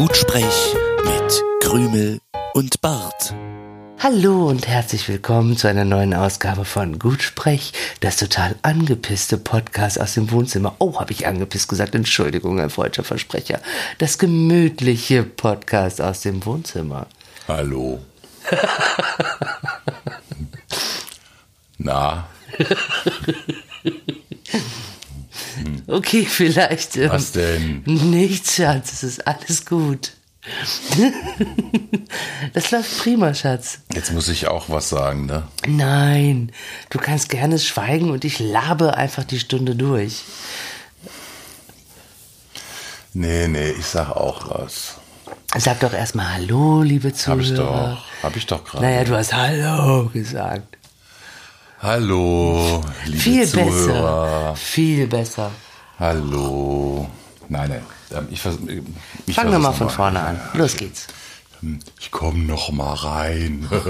Gutsprech mit Krümel und Bart. Hallo und herzlich willkommen zu einer neuen Ausgabe von Gutsprech, das total angepisste Podcast aus dem Wohnzimmer. Oh, habe ich angepisst gesagt, Entschuldigung, ein falscher Versprecher. Das gemütliche Podcast aus dem Wohnzimmer. Hallo. Na, Okay, vielleicht. Ähm, was denn? Nichts, Schatz, es ist alles gut. das läuft prima, Schatz. Jetzt muss ich auch was sagen, ne? Nein, du kannst gerne schweigen und ich labe einfach die Stunde durch. Nee, nee, ich sag auch was. Sag doch erstmal Hallo, liebe Zuhörer. Hab ich doch, hab ich doch gerade. Naja, du hast Hallo gesagt. Hallo, liebe Viel Zuhörer. besser. Viel besser. Hallo. Nein, nein. ähm, Ich, vers ich Fangen wir mal von vorne an. Los geht's. Ich komm noch mal rein.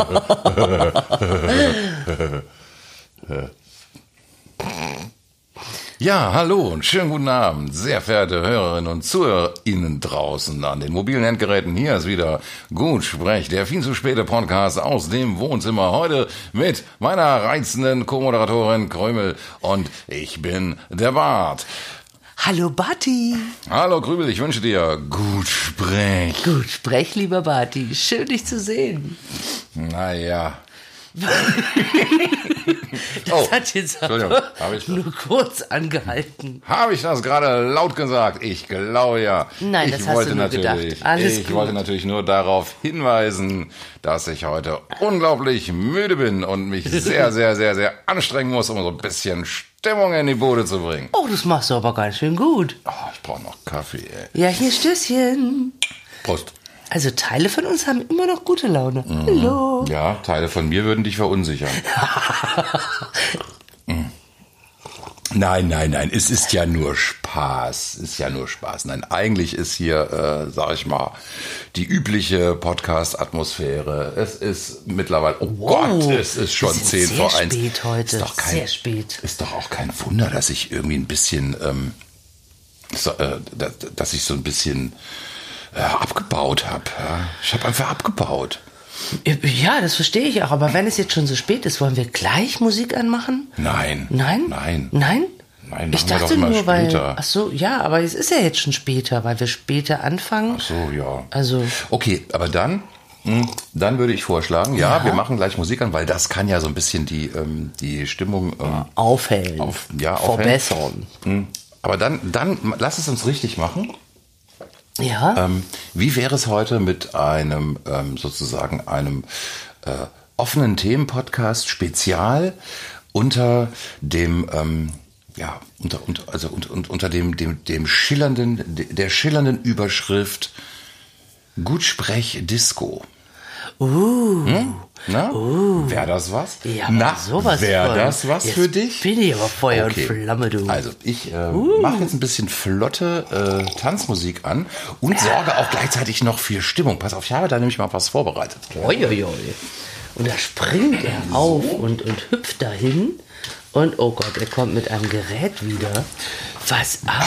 Ja, hallo und schönen guten Abend, sehr verehrte Hörerinnen und ZuhörerInnen draußen an den mobilen Endgeräten. Hier ist wieder Gut Sprech, der viel zu späte Podcast aus dem Wohnzimmer. Heute mit meiner reizenden Co-Moderatorin Krümel und ich bin der Bart. Hallo, Batti. Hallo Krümel, ich wünsche dir Gut Sprech. Gut, sprech, lieber Batti. Schön, dich zu sehen. Naja. Das Oh, hat jetzt Entschuldigung, aber nur kurz angehalten. Habe ich das gerade laut gesagt? Ich glaube ja. Nein, ich das hast wollte du nur natürlich, gedacht. Alles ich gut. wollte natürlich nur darauf hinweisen, dass ich heute unglaublich müde bin und mich sehr, sehr, sehr, sehr anstrengen muss, um so ein bisschen Stimmung in die Bude zu bringen. Oh, das machst du aber ganz schön gut. Oh, ich brauche noch Kaffee, ey. Ja, hier Stößchen. Prost. Also Teile von uns haben immer noch gute Laune. Hallo. Ja, Teile von mir würden dich verunsichern. Mm. Nein, nein, nein, es ist ja nur Spaß. Es ist ja nur Spaß. Nein, eigentlich ist hier, äh, sag ich mal, die übliche Podcast-Atmosphäre. Es ist mittlerweile, oh Gott, es ist schon wir sind 10 sehr vor 1. spät heute, Ist doch kein, sehr spät. Ist doch auch kein Wunder, dass ich irgendwie ein bisschen, ähm, so, äh, dass ich so ein bisschen äh, abgebaut habe. Ja? Ich habe einfach abgebaut. Ja, das verstehe ich auch. Aber wenn es jetzt schon so spät ist, wollen wir gleich Musik anmachen? Nein. Nein? Nein. Nein? Nein, ich dachte doch immer nur, weil. später. Ach so, ja, aber es ist ja jetzt schon später, weil wir später anfangen. So, ja. Also, Okay, aber dann, mh, dann würde ich vorschlagen, ja, wir machen gleich Musik an, weil das kann ja so ein bisschen die, ähm, die Stimmung ähm, aufhellen. auf, ja, aufhellen. verbessern. Mh. Aber dann, dann lass es uns richtig machen. Ja. Ähm, wie wäre es heute mit einem ähm, sozusagen einem äh, offenen Themenpodcast Spezial unter dem ähm, ja unter, unter also unter, unter, dem, dem dem schillernden der schillernden Überschrift Gutsprech Disco. Uh. Na, wäre das was? Ja, Na, sowas wäre das was Jetzt für dich? Bin ich aber Feuer Okay. und Flamme, du. Also ich äh, mache jetzt ein bisschen flotte äh, Tanzmusik an und sorge auch gleichzeitig noch für Stimmung. Pass auf, ich habe da nämlich mal was vorbereitet. Uiuiui. Und da springt er auf und, und hüpft dahin. Und oh Gott, er kommt mit einem Gerät wieder. Was? Ah,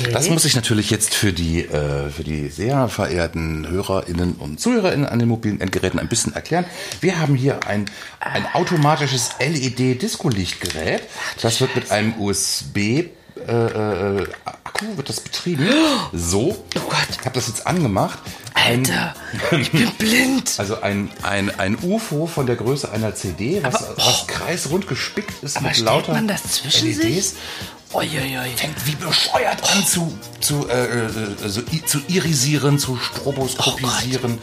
okay. Das muss ich natürlich jetzt für die, äh, für die sehr verehrten HörerInnen und ZuhörerInnen an den mobilen Endgeräten ein bisschen erklären. Wir haben hier ein, ein automatisches LED-Disco-Lichtgerät. Das wird mit einem USB äh, äh, Akku wird das betrieben. So. Oh Gott. Ich habe das jetzt angemacht. Ein- Alter, ich bin blind. Also ein, ein, ein UFO von der Größe einer CD, was, was kreisrund gespickt ist Aber mit lauter man das zwischen LEDs. sich? Uiuiui. Fängt wie bescheuert an zu, zu, äh, äh, so, i- zu irisieren, zu stroboskopisieren.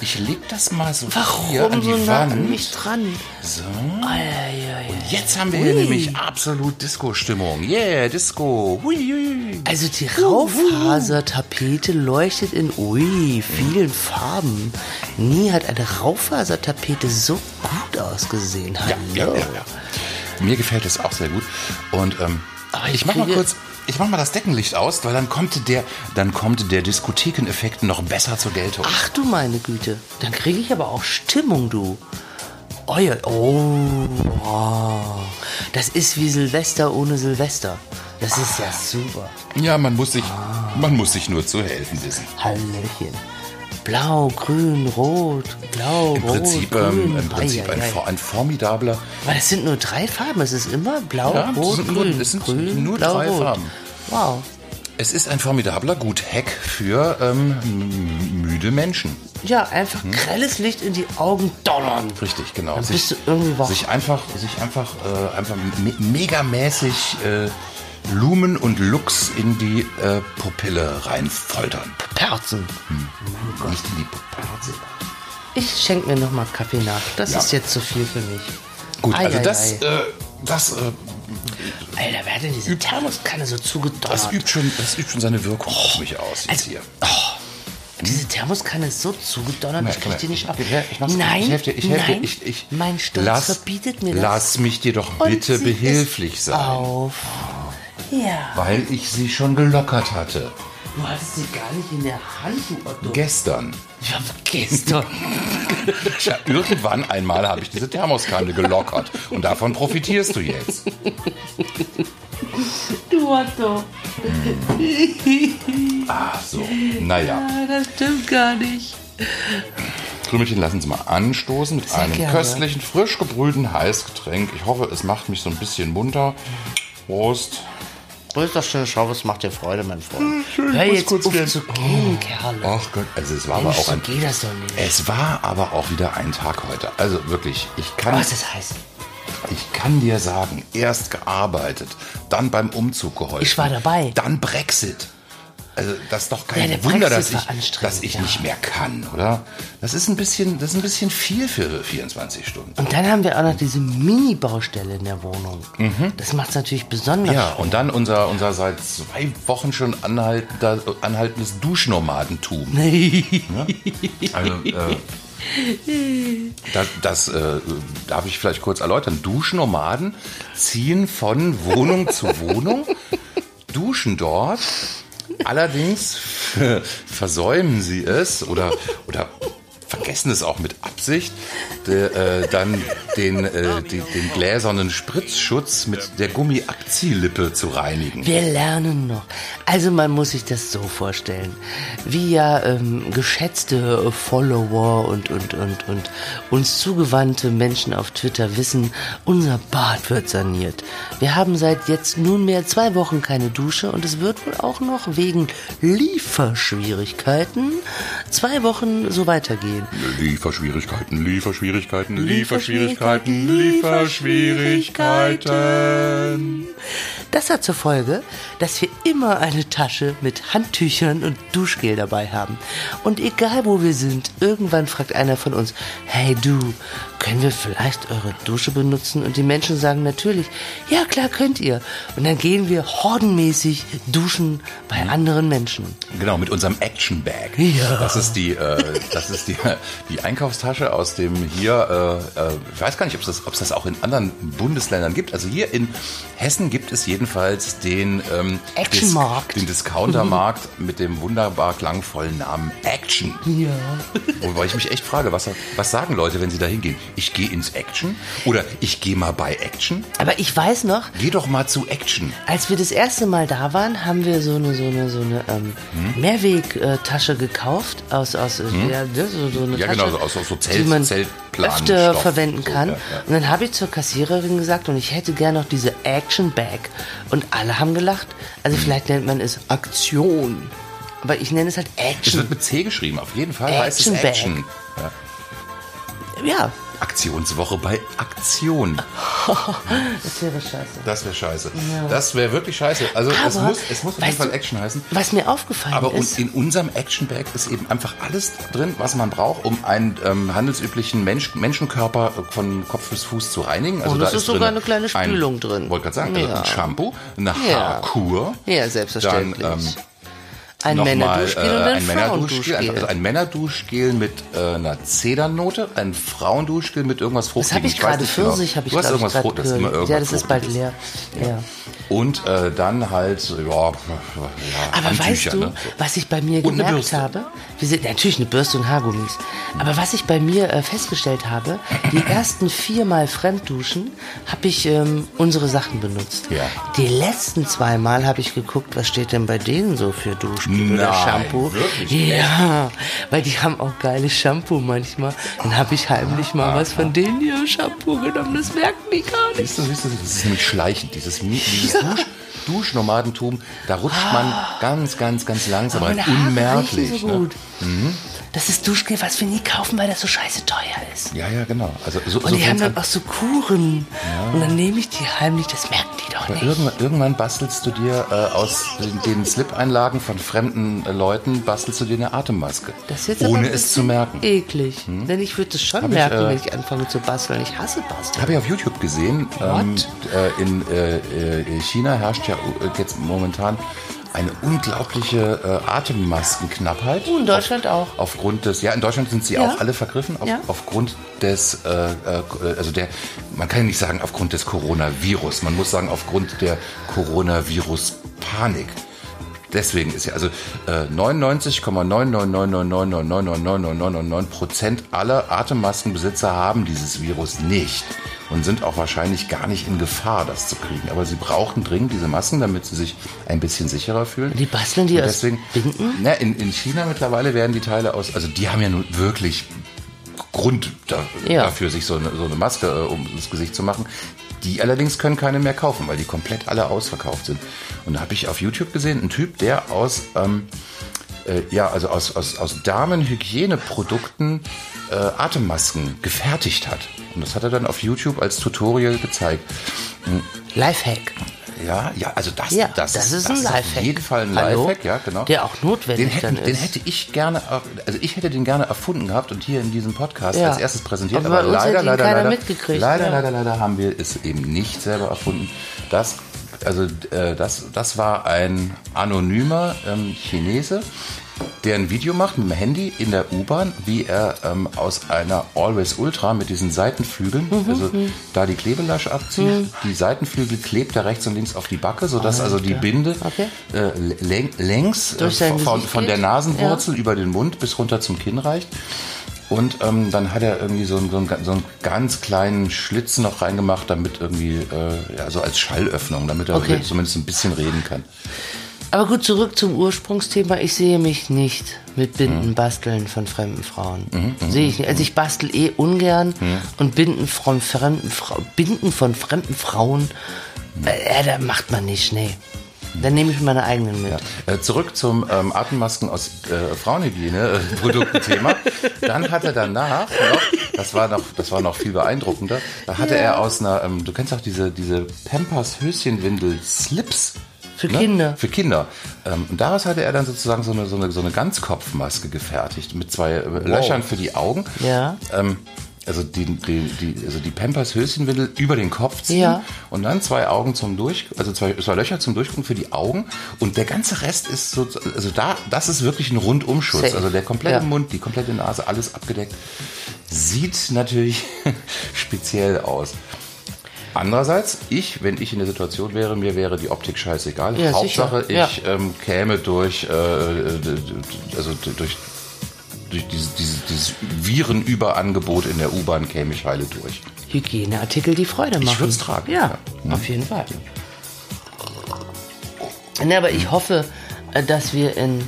ich leg das mal so hier Warum an die so nah an Wand. mich dran? So. Uiuiui. Jetzt haben wir hier Ui. nämlich absolut Disco-Stimmung. Yeah, Disco. Hui. Also die Raufasertapete leuchtet in ui, vielen Farben. Nie hat eine Raufasertapete so gut ausgesehen. Hallo. Ja, ja, ja. Mir gefällt es auch sehr gut. Und ähm, ich ich mach mal kurz, ich mach mal das Deckenlicht aus, weil dann kommt der, dann kommt der Diskothekeneffekt noch besser zur Geltung. Ach du meine Güte. Dann kriege ich aber auch Stimmung, du. Euer, oh, wow. Das ist wie Silvester ohne Silvester. Das ist ja super. Ja, man muss sich, Man muss sich nur zu helfen wissen. Hallöchen. Blau, grün, rot, blau, Im rot, Prinzip, grün. ähm, im Prinzip ein, ein formidabler. Aber das sind nur drei Farben. Es ist immer blau, Ja, rot, sind nur- grün. das sind grün, nur blau, drei rot. Farben. Wow. Es ist ein formidabler Gut-Hack für ähm, müde Menschen. Ja, einfach grelles Licht in die Augen donnern. Richtig, genau. Dann bist du irgendwie wach. Sich einfach, sich einfach, äh, einfach me megamäßig äh, Lumen und Lux in die äh, Pupille reinfoltern. Perzen. Nicht in die Pupille. Ich schenke mir noch mal Kaffee nach. Das Ja. ist jetzt zu viel für mich. Gut, Ei, also ei, das, ei. äh, das, äh, Alter, wer hat denn diese Thermoskanne so zugedonnert? das, übt schon, das übt schon seine Wirkung auf mich aus jetzt Also, hier. Diese Thermoskanne ist so zugedonnert, ich krieg die nicht ab. Ich, ich, mach's- nein, ich helf dir, ich helf nein, dir. Ich, ich, mein Stolz lass, verbietet mir das. Lass mich dir doch bitte behilflich sein. Auf. Ja, Weil ich sie schon gelockert hatte. du hattest sie gar nicht in der Hand, du Otto. Gestern. Ja, gestern. Tja, irgendwann einmal habe ich diese Thermoskanne gelockert. Und davon profitierst du jetzt. du Otto. Ach so. Naja. Ah, das stimmt gar nicht. Krümelchen, lassen Sie mal anstoßen mit Sehr einem gerne. köstlichen, frisch gebrühten Heißgetränk. Ich hoffe, es macht mich so ein bisschen munter. Prost. Grüß doch schön, schau, was macht dir Freude, mein Freund. schön, Hör jetzt kurz auf gehen. zu gehen, Kerle. Ach Gott, also es war aber Mensch, auch so ein... geht das doch nicht. Es war aber auch wieder ein Tag heute. Also wirklich, ich kann, Was das heißt? ich kann dir sagen, erst gearbeitet, dann beim Umzug geholfen. Ich war dabei. Dann Brexit. Also das ist doch kein Ja, der Wunder, dass ich, dass ich ja. nicht mehr kann, oder? Das ist ein bisschen, das ist ein bisschen viel für 24 Stunden. Und dann haben wir auch noch diese Mini-Baustelle in der Wohnung. Das macht es natürlich besonders. Mhm. Ja, und dann unser, unser seit zwei Wochen schon anhaltender, anhaltendes Duschnomadentum. Also, äh, das, das äh, darf ich vielleicht kurz erläutern. Duschnomaden ziehen von Wohnung zu Wohnung, duschen dort. Allerdings versäumen sie es oder, oder vergessen es auch mit Absicht, de, äh, dann den, äh, die, den gläsernen Spritzschutz mit der Gummiabziehlippe zu reinigen. Wir lernen noch. Also man muss sich das so vorstellen. Wie ja ähm, geschätzte Follower und, und, und, und uns zugewandte Menschen auf Twitter wissen, unser Bad wird saniert. Wir haben seit jetzt nunmehr zwei Wochen keine Dusche und es wird wohl auch noch wegen Lieferschwierigkeiten zwei Wochen so weitergehen. Lieferschwierigkeiten, Lieferschwierigkeiten, Lieferschwierigkeiten, Lieferschwierigkeiten. Das hat zur Folge, dass wir immer eine Tasche mit Handtüchern und Duschgel dabei haben. Und egal wo wir sind, irgendwann fragt einer von uns, hey du, können wir vielleicht eure Dusche benutzen? Und die Menschen sagen natürlich, ja klar könnt ihr. Und dann gehen wir hordenmäßig duschen bei anderen Menschen. Genau, mit unserem Action Bag. Ja. Das ist die, äh, das ist die, die Einkaufstasche aus dem hier, äh, äh, ich weiß gar nicht, ob es das, das auch in anderen Bundesländern gibt. Also hier in Hessen gibt es jedenfalls den, ähm, Actionmarkt. den Discountermarkt mit dem wunderbar klangvollen Namen Action. Ja. Wobei ich mich echt frage, was, was sagen Leute, wenn sie da hingehen? Ich gehe ins Action oder ich gehe mal bei Action? Aber ich weiß noch, Geh doch mal zu Action. Als wir das erste Mal da waren, haben wir so eine so eine so eine ähm, Hm? Mehrwegtasche gekauft aus aus äh, ja, so, so eine Ja, Tasche, genau, so aus- aus so Zelt- die man öfter verwenden so, kann. ja, ja. Und dann habe ich zur Kassiererin gesagt, und ich hätte gerne noch diese Action Bag. Und alle haben gelacht. Also vielleicht nennt man es Aktion. Aber ich nenne es halt Es Action. wird mit C geschrieben, auf jeden Fall heißt es Action Bag. Action. Ja. Ja, Aktionswoche bei Aktion. das wäre scheiße. Das wäre scheiße. Das wäre wirklich scheiße. Also es Aber, muss, es muss auf jeden Fall Action heißen. Was mir aufgefallen Aber ist, in unserem Action Bag ist eben einfach alles drin, was man braucht, um einen ähm, handelsüblichen Mensch, Menschenkörper von Kopf bis Fuß zu reinigen. Also Und da es ist sogar eine kleine Spülung drin. Wollte gerade sagen, Ja. ein Shampoo, eine Ja. Haarkur. Ja, selbstverständlich. Dann, ähm, Ein nochmal Männerduschgel und ein ein Männerduschgel, Frauenduschgel. also ein Männerduschgel mit äh, einer Zedernote, ein Frauenduschgel mit irgendwas Was Fruchtigem. habe ich gerade? nicht genau. Pfirsich habe ich Du hast irgendwas gerade Frucht, das ist immer irgendwas Ja, das ist bald Fruchtiges. leer. Ja. Und äh, dann halt, ja, ja Aber Handtücher, weißt du, ne? So. was ich bei mir Und gemerkt habe? Wir sind natürlich eine Bürste und Haargummis. Aber was ich bei mir äh, festgestellt habe, die ersten viermal Fremdduschen habe ich ähm, unsere Sachen benutzt. Ja. Die letzten zweimal habe ich geguckt, was steht denn bei denen so für Duschgel oder Nein, Shampoo. wirklich? Ja, weil die haben auch geiles Shampoo manchmal. Dann habe ich heimlich mal was von denen hier Shampoo genommen. Das merken die gar nicht. Siehst du, siehst du, das ist nämlich schleichend, dieses, dieses Dusch, Duschnomadentum, da rutscht man ganz, ganz, ganz langsam rein, unmerklich. so ne? gut. Das ist Duschgel, was wir nie kaufen, weil das so scheiße teuer ist. Ja, ja, genau. Also so, Und so die haben dann an. auch so Kuren. Und dann nehme ich die heimlich, das merken die doch Aber nicht. irgendwann, irgendwann bastelst du dir äh, aus den, den Slip-Einlagen von fremden äh, Leuten, bastelst du dir eine Atemmaske. Das ist ohne es zu merken. Eklig. Denn ich würde es schon Hab ich, merken, äh, wenn ich anfange zu basteln. Ich hasse Basteln. Habe ich auf YouTube gesehen. Ähm, äh, in äh, äh, China herrscht ja äh, jetzt momentan eine unglaubliche äh, Atemmaskenknappheit. Oh, in Deutschland auch. Aufgrund des, ja, in Deutschland sind sie Ja. auch alle vergriffen, auf, Ja. aufgrund des, äh, äh, also der, man kann nicht sagen aufgrund des Coronavirus, man muss sagen aufgrund der Coronavirus-Panik. Deswegen ist ja, also äh, 99,99999999999 Prozent aller Atemmaskenbesitzer haben dieses Virus nicht und sind auch wahrscheinlich gar nicht in Gefahr, das zu kriegen. Aber sie brauchen dringend diese Masken, damit sie sich ein bisschen sicherer fühlen. Die basteln die Und aus deswegen, Binden? Na, in, in China mittlerweile werden die Teile aus, also die haben ja nun wirklich Grund da, Ja. dafür, sich so eine, so eine Maske äh, um das Gesicht zu machen. Die allerdings können keine mehr kaufen, weil die komplett alle ausverkauft sind. Und da habe ich auf YouTube gesehen, einen Typ, der aus, ähm, äh, ja, also aus, aus, aus Damenhygieneprodukten äh, Atemmasken gefertigt hat. Und das hat er dann auf YouTube als Tutorial gezeigt. Lifehack. Ja, ja, also das, Ja, das, das ist ein auf Lifehack. jeden Fall ein? Lifehack, ja, genau. Der auch notwendig den hätten, dann Den ist. hätte ich gerne, also ich hätte den gerne erfunden gehabt und hier in diesem Podcast Ja. als erstes präsentiert. Aber Aber, leider, leider, leider, leider, leider, leider haben wir es eben nicht selber erfunden. Das, also äh, das, das war ein anonymer ähm, Chinese, der ein Video macht mit dem Handy in der U-Bahn, wie er ähm, aus einer Always Ultra mit diesen Seitenflügeln, Mhm, also da die Klebelasche abzieht, die Seitenflügel klebt er rechts und links auf die Backe, sodass also die Binde Okay. äh, läng längs äh, von, von der? Nasenwurzel über den Mund bis runter zum Kinn reicht. Und ähm, dann hat er irgendwie so, einen- so, einen, so einen ganz kleinen Schlitz noch reingemacht, damit irgendwie, äh, ja, so als Schallöffnung, damit er Okay. zumindest ein bisschen reden kann. Aber gut, zurück zum Ursprungsthema. Ich sehe mich nicht mit Mhm. Binden basteln von fremden Frauen. sehe ich nicht. Also ich bastel eh ungern Mhm. und Binden von fremden Fra Binden von fremden Frauen, Mhm. äh, da macht man nicht, nee. Dann nehme ich meine eigenen mit. Äh, zurück zum ähm, Atemmasken aus äh, Frauenhygiene-Produktenthema. Dann hat er danach noch, das war noch, das war noch viel beeindruckender, da hatte er aus einer, ähm, du kennst auch diese, diese Pampers Höschenwindel Slips. Für Kinder. Für Kinder. Ähm, und daraus hatte er dann sozusagen so eine, so eine, so eine Ganzkopfmaske gefertigt mit zwei äh, Löchern für die Augen. Ja. Ähm, also die, die, die, also die Pampers Höschenwindel über den Kopf ziehen Ja. und dann zwei Augen zum Durch, also zwei, zwei Löcher zum Durchgucken für die Augen und der ganze Rest ist so, also da, das ist wirklich ein Rundumschutz. Safe. Also der komplette Ja. Mund, die komplette Nase, alles abgedeckt. Sieht natürlich speziell aus. Andererseits, ich, wenn ich in der Situation wäre, mir wäre die Optik scheißegal. Ja, Hauptsache, sicher. ich ähm, käme durch, äh, d- also durch, durch dieses, dieses, dieses Virenüberangebot in der U-Bahn käme ich heile durch. Hygieneartikel, die Freude machen. würd's tragen, Ja, ja. auf jeden Fall. Ne, aber ich hoffe, äh, dass wir in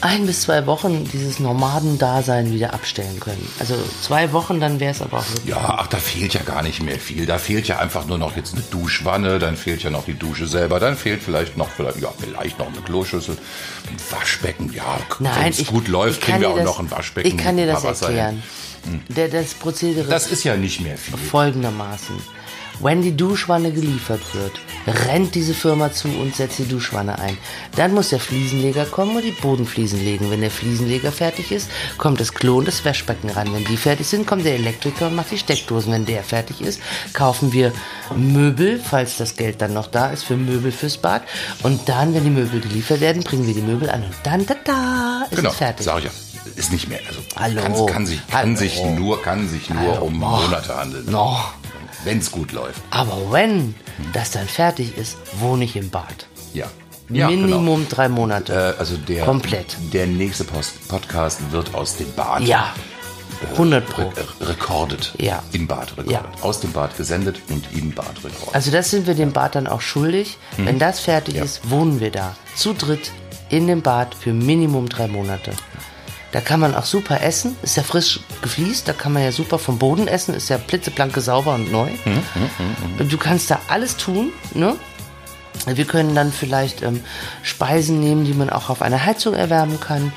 ein bis zwei Wochen dieses Nomadendasein wieder abstellen können. Also zwei Wochen, dann wäre es aber auch wirklich. Ja, ach, da fehlt ja gar nicht mehr viel. Da fehlt ja einfach nur noch jetzt eine Duschwanne, dann fehlt ja noch die Dusche selber, dann fehlt vielleicht noch, vielleicht, ja, vielleicht noch eine Kloschüssel, ein Waschbecken. Ja, wenn es gut läuft, kriegen wir auch das, noch ein Waschbecken. Ich kann dir das Wasser hin. Der, das Prozedere Das ist ja nicht mehr viel. folgendermaßen. Wenn die Duschwanne geliefert wird, rennt diese Firma zu und setzt die Duschwanne ein. Dann muss der Fliesenleger kommen und die Bodenfliesen legen. Wenn der Fliesenleger fertig ist, kommt das Klo und das Wäschbecken ran. Wenn die fertig sind, kommt der Elektriker und macht die Steckdosen. Wenn der fertig ist, kaufen wir Möbel, falls das Geld dann noch da ist, für Möbel fürs Bad. Und dann, wenn die Möbel geliefert werden, bringen wir die Möbel an. Und dann, da, da, ist Genau, es fertig. sag ich ja. Ist nicht mehr. Also Hallo. Kann, kann sich, kann Hallo. sich nur, kann sich nur Hallo. um. Monate handeln. Noch. Wenn es gut läuft. Aber wenn das dann fertig ist, wohne ich im Bad. Ja. Ja, Minimum genau. drei Monate. Äh, also der, Komplett. der nächste Post Podcast wird aus dem Bad. ja. 100 Pro. Re rekordet. Ja. Im Bad rekordet. Ja. Aus dem Bad gesendet und im Bad rekordet. Also das sind wir dem Bad dann auch schuldig. Wenn das fertig Mhm. Ja. ist, wohnen wir da. Zu dritt in dem Bad für Minimum drei Monate. Da kann man auch super essen. Ist ja frisch gefliest. Da kann man ja super vom Boden essen. Ist ja blitzeblanke sauber und neu. Mhm, Du kannst da alles tun. Ne? Wir können dann vielleicht ähm, Speisen nehmen, die man auch auf einer Heizung erwärmen kann.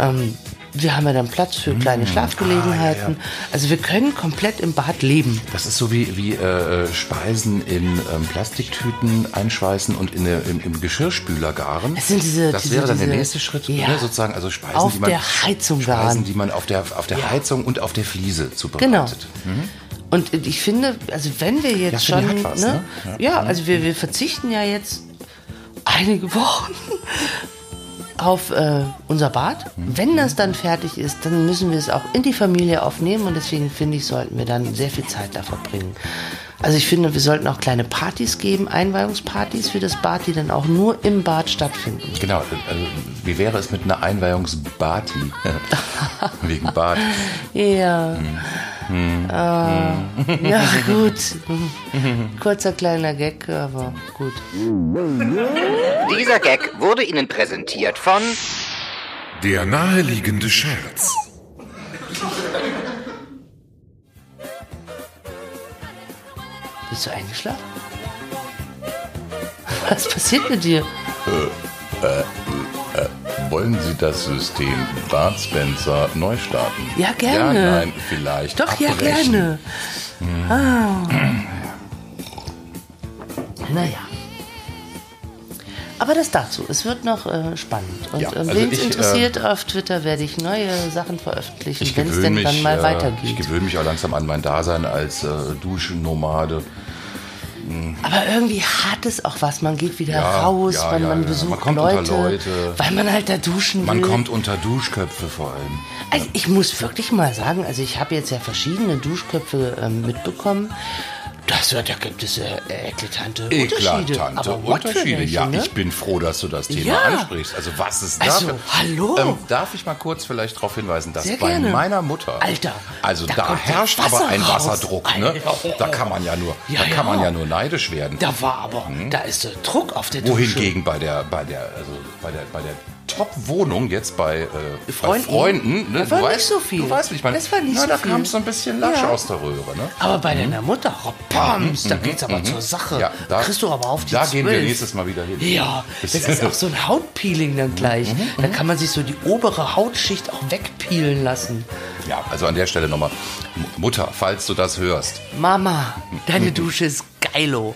Ähm, wir haben ja dann Platz für kleine Schlafgelegenheiten. Also wir können komplett im Bad leben. Das ist so wie, wie äh, Speisen in ähm, Plastiktüten einschweißen und in, der- im, im Geschirrspüler garen. Es sind diese- das diese- wäre dann der diese- nächste Schritt, Ja. ne, sozusagen, also Speisen, Auf die man, der Heizung Speisen, garen. die man auf der, auf der Ja. Heizung und auf der Fliese Genau. zubereitet. Und ich finde, also wenn wir jetzt Ja, schon, was, ne? ne? Ja, also wir, wir verzichten ja jetzt einige Wochen auf äh, unser Bad. Mhm. Wenn das dann fertig ist, dann müssen wir es auch in die Familie aufnehmen und deswegen finde ich, sollten wir dann sehr viel Zeit da verbringen. Also ich finde, wir sollten auch kleine Partys geben, Einweihungspartys für das Bad, die dann auch nur im Bad stattfinden. Genau, also wie wäre es mit einer Einweihungsbati? Wegen Bad. Ja. Hm. Ah, ja, gut. Kurzer kleiner Gag, aber gut. Dieser Gag wurde Ihnen präsentiert von Der naheliegende Scherz. Bist du eingeschlafen? Was passiert mit dir? Wollen Sie das System Bart Spencer neu starten? Ja, gerne. Ja, nein, vielleicht. Doch, ja, abbrechen. gerne. Ah. Naja. Aber das dazu. Es wird noch äh, spannend. Und Ja, ähm, also wen es ich, interessiert, auf Twitter werde ich neue Sachen veröffentlichen, Ich wenn es denn mich, dann mal äh, weitergeht. Ich gewöhne mich auch langsam an mein Dasein als äh, Duschennomade. Aber irgendwie hat es auch was. Man geht wieder Ja, raus, ja, man, ja, man besucht Man kommt unter Leute, Leute. weil man halt da duschen Man will. kommt unter Duschköpfe vor allem. Also ich muss wirklich mal sagen, also ich habe jetzt ja verschiedene Duschköpfe ähm, mitbekommen. Das, da gibt es äh, eklatante Unterschiede. Eklatante Unterschiede. welche, ja, ne? ich bin froh, dass du das Thema Ja. ansprichst. Also was ist Also, dafür? hallo? Ähm, darf ich mal kurz vielleicht darauf hinweisen, dass Sehr bei gerne. meiner Mutter, Alter, also da da, herrscht aber ein raus. Wasserdruck, ne? Da kann man ja nur, Ja, da kann man ja. ja nur neidisch werden. Da war aber, da ist der Druck auf der Dusche. Wohingegen bei der, bei der, also bei der, bei der Top-Wohnung jetzt bei, äh, bei Freunden? Freunden, ne? Da war du nicht weißt, so viel. Du weißt nicht, man, Das war nicht na, so da viel. kam so ein bisschen Lasch Ja. aus der Röhre, ne? Aber bei deiner Mutter, oh, Pams, da geht's aber zur Sache. Mhm. Ja, da, da kriegst du aber auf die Da gehen wir 12. nächstes Mal wieder hin. Ja, das ist auch so ein Hautpeeling dann gleich. Mhm, Da kann man sich so die obere Hautschicht auch wegpeelen lassen. Ja, also an der Stelle nochmal, Mutter, falls du das hörst, Mama, deine Dusche ist geilo.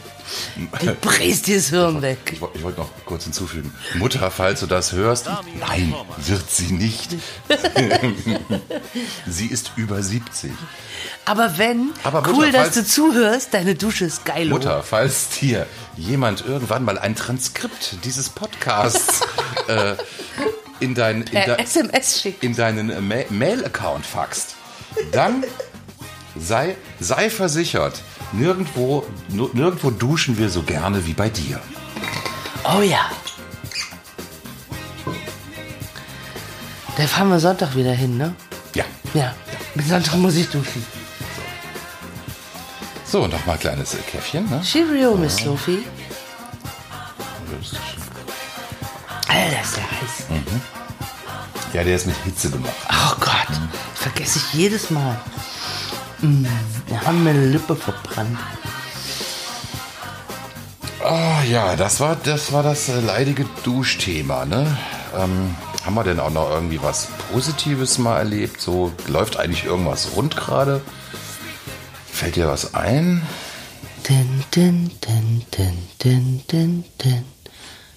Die bräst dir das Hirn weg. ich, ich wollte noch kurz hinzufügen, Mutter, falls du das hörst, nein, wird sie nicht. sie ist über 70. Aber wenn, Aber Mutter, cool, dass du zuhörst, deine Dusche ist geilo. Mutter, falls dir jemand irgendwann mal ein Transkript dieses Podcasts äh, in, dein, in, de, SMS schickt. in deinen Ma Mail-Account faxt, dann sei, sei versichert, nirgendwo, nirgendwo duschen wir so gerne wie bei dir. Oh ja. Da fahren wir Sonntag wieder hin, ne? Ja. Ja. Mit Sonntag muss ich duschen. So, nochmal ein kleines äh, Käffchen. Ne? Cheerio, Miss Sophie. Alter, ist der heiß. Ja, der ist mit Hitze gemacht. Oh Gott, vergesse ich jedes Mal. Mm, wir haben meine Lippe verbrannt. Ah, ja, das war das, war das äh, leidige Duschthema. Ne? Ähm, haben wir denn auch noch irgendwie was Positives mal erlebt? So läuft eigentlich irgendwas rund gerade? Fällt dir was ein? Din, din, din, din, din, din, din.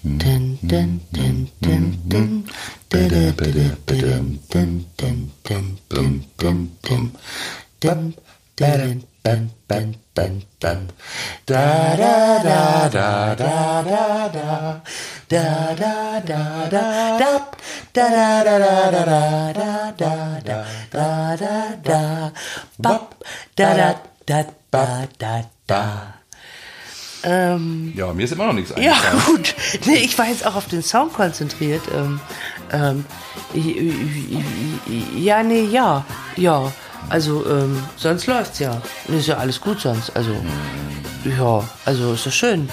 Din, din, din, din, din. Dida, dida, didum, din, din, din, din, din, din. Din, din, din, din, din, din. Da, da, da, da, da, da, da. Da, da, da, da, da. Da, da, da, da, da, da, da, da, da, da, da, da. Bop. Da, da, da, da, da, da. Ähm, Ja, mir ist immer noch nichts ja, eingefallen. gut. Nee, ich war jetzt auch auf den Song konzentriert. Ähm, ähm, ja, nee, ja. Ja. Also, ähm, sonst läuft's ja. Ist ja alles gut sonst. Also, ja, also ist ja schön.